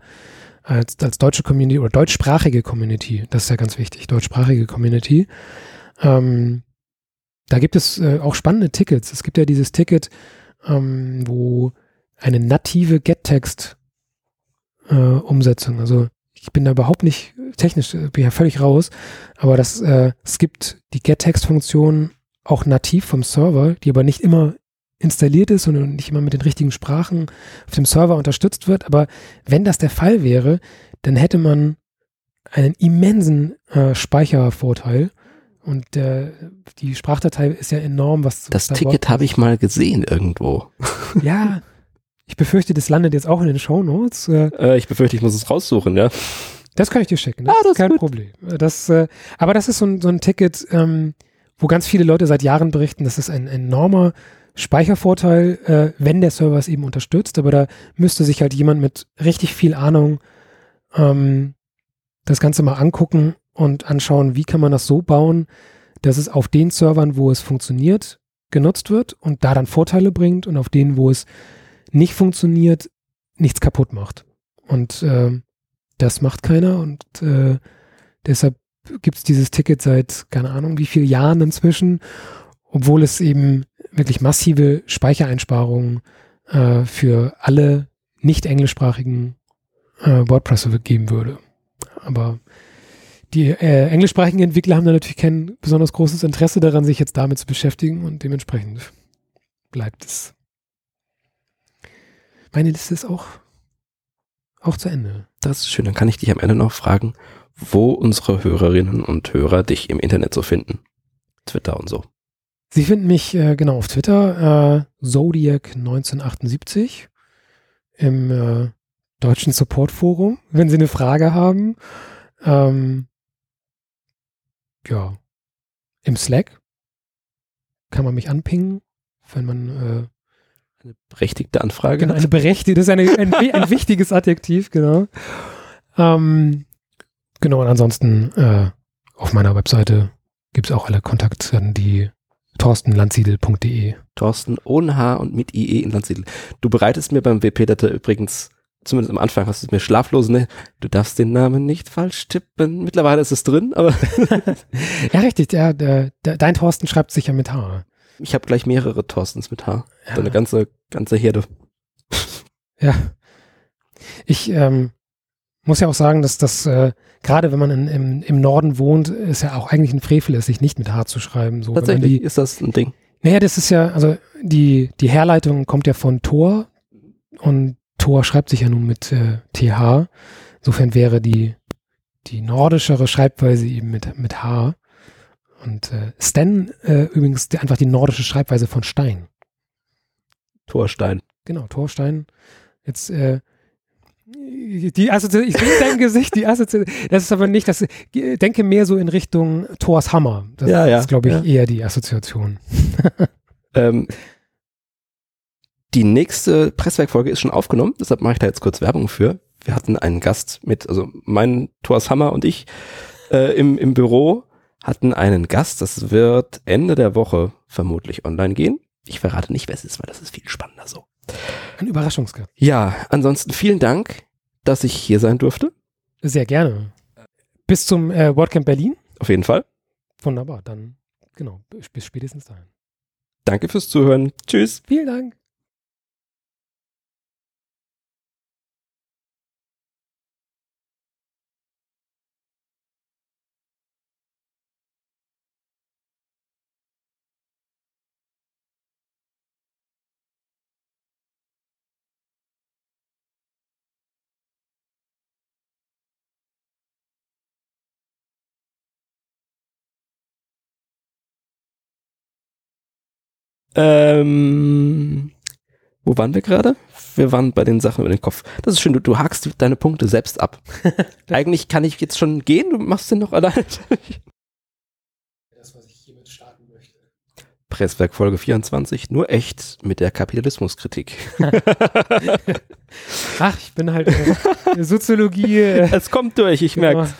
als, als deutsche Community oder deutschsprachige Community. Das ist ja ganz wichtig, deutschsprachige Community. Ähm, da gibt es äh, auch spannende Tickets. Es gibt ja dieses Ticket, ähm, wo eine native Get-Text-Umsetzung, also ich bin da überhaupt nicht technisch, äh, bin ja völlig raus, aber das, äh, es gibt die Get-Text-Funktion auch nativ vom Server, die aber nicht immer installiert ist und nicht immer mit den richtigen Sprachen auf dem Server unterstützt wird. Aber wenn das der Fall wäre, dann hätte man einen immensen äh, Speichervorteil. Und äh, die Sprachdatei ist ja enorm, was Das was da Ticket habe ich mal gesehen irgendwo. ja, [LAUGHS] ich befürchte, das landet jetzt auch in den Shownotes. Äh, Äh, ich befürchte, ich muss es raussuchen, ja. das kann ich dir schicken. Das, Ah, das ist kein gut. Problem. Das, äh, aber das ist so ein, so ein Ticket, ähm, wo ganz viele Leute seit Jahren berichten, das ist ein enormer Speichervorteil, äh, wenn der Server es eben unterstützt. Aber da müsste sich halt jemand mit richtig viel Ahnung ähm, das Ganze mal angucken und anschauen, wie kann man das so bauen, dass es auf den Servern, wo es funktioniert, genutzt wird und da dann Vorteile bringt und auf denen, wo es nicht funktioniert, nichts kaputt macht. Und ähm, das macht keiner und äh, deshalb gibt es dieses Ticket seit, keine Ahnung, wie vielen Jahren inzwischen, obwohl es eben wirklich massive Speichereinsparungen äh, für alle nicht englischsprachigen äh, WordPress geben würde. Aber die äh, englischsprachigen Entwickler haben da natürlich kein besonders großes Interesse daran, sich jetzt damit zu beschäftigen und dementsprechend bleibt es. Meine Liste ist auch, auch zu Ende. Das ist schön. Dann kann ich dich am Ende noch fragen, wo unsere Hörerinnen und Hörer dich im Internet so finden. Twitter und so. Sie finden mich äh, genau auf Twitter, äh, Zodiac1978 im äh, deutschen Support-Forum, wenn Sie eine Frage haben. Ähm, ja, im Slack kann man mich anpingen, wenn man äh, Eine berechtigte Anfrage. Genau, eine berechtigte, das ist eine, ein, [LAUGHS] ein wichtiges Adjektiv, genau. Ähm, genau, und ansonsten äh, auf meiner Webseite gibt es auch alle Kontaktdaten, die torstenlandsiedel.de. Thorsten ohne H und mit IE in Landsiedel. Du bereitest mir beim WP-Data übrigens, zumindest am Anfang hast du es mir schlaflose, ne? Du darfst den Namen nicht falsch tippen. Mittlerweile ist es drin, aber [LAUGHS] Ja, richtig, der, der, der, dein Thorsten schreibt sich ja mit H. ich habe gleich mehrere Thorstens mit H. Ja. So eine ganze, ganze Herde. Ja. Ich ähm, muss ja auch sagen, dass das, äh, gerade wenn man in, im, im Norden wohnt, ist ja auch eigentlich ein Frevel ist, sich nicht mit H zu schreiben. So, Tatsächlich die, ist das ein Ding. Naja, das ist ja, also die, die Herleitung kommt ja von Tor und Tor schreibt sich ja nun mit äh, TH. Insofern wäre die, die nordischere Schreibweise eben mit, mit H. Und äh, Sten äh, übrigens die, einfach die nordische Schreibweise von Stein. Torstein. Genau, Torstein. Jetzt, äh, die Assoziation, ich sehe dein Gesicht, die Assoziation, das ist aber nicht, das, denke mehr so in Richtung Thors Hammer. Das Ja, ja, ist, glaube ich, ja. eher die Assoziation. [LAUGHS] Ähm, die nächste Presswerkfolge ist schon aufgenommen, deshalb mache ich da jetzt kurz Werbung für. Wir hatten einen Gast mit, also mein Thors Hammer und ich äh, im, im Büro hatten einen Gast. Das wird Ende der Woche vermutlich online gehen. Ich verrate nicht, wer es ist, weil das ist viel spannender so. Ein Überraschungsgast. Ja, ansonsten vielen Dank, dass ich hier sein durfte. Sehr gerne. Bis zum äh, WordCamp Berlin. Auf jeden Fall. Wunderbar, dann genau, bis bis spätestens dahin. Danke fürs Zuhören. Tschüss. Vielen Dank. Ähm, wo waren wir gerade? Wir waren bei den Sachen über den Kopf. Das ist schön, du, du hakst deine Punkte selbst ab. [LAUGHS] Eigentlich kann ich jetzt schon gehen, du machst den noch alleine. Presswerk Folge 24, nur echt mit der Kapitalismuskritik. [LAUGHS] Ach, ich bin halt äh, Soziologie. Äh, es kommt durch, ich merke.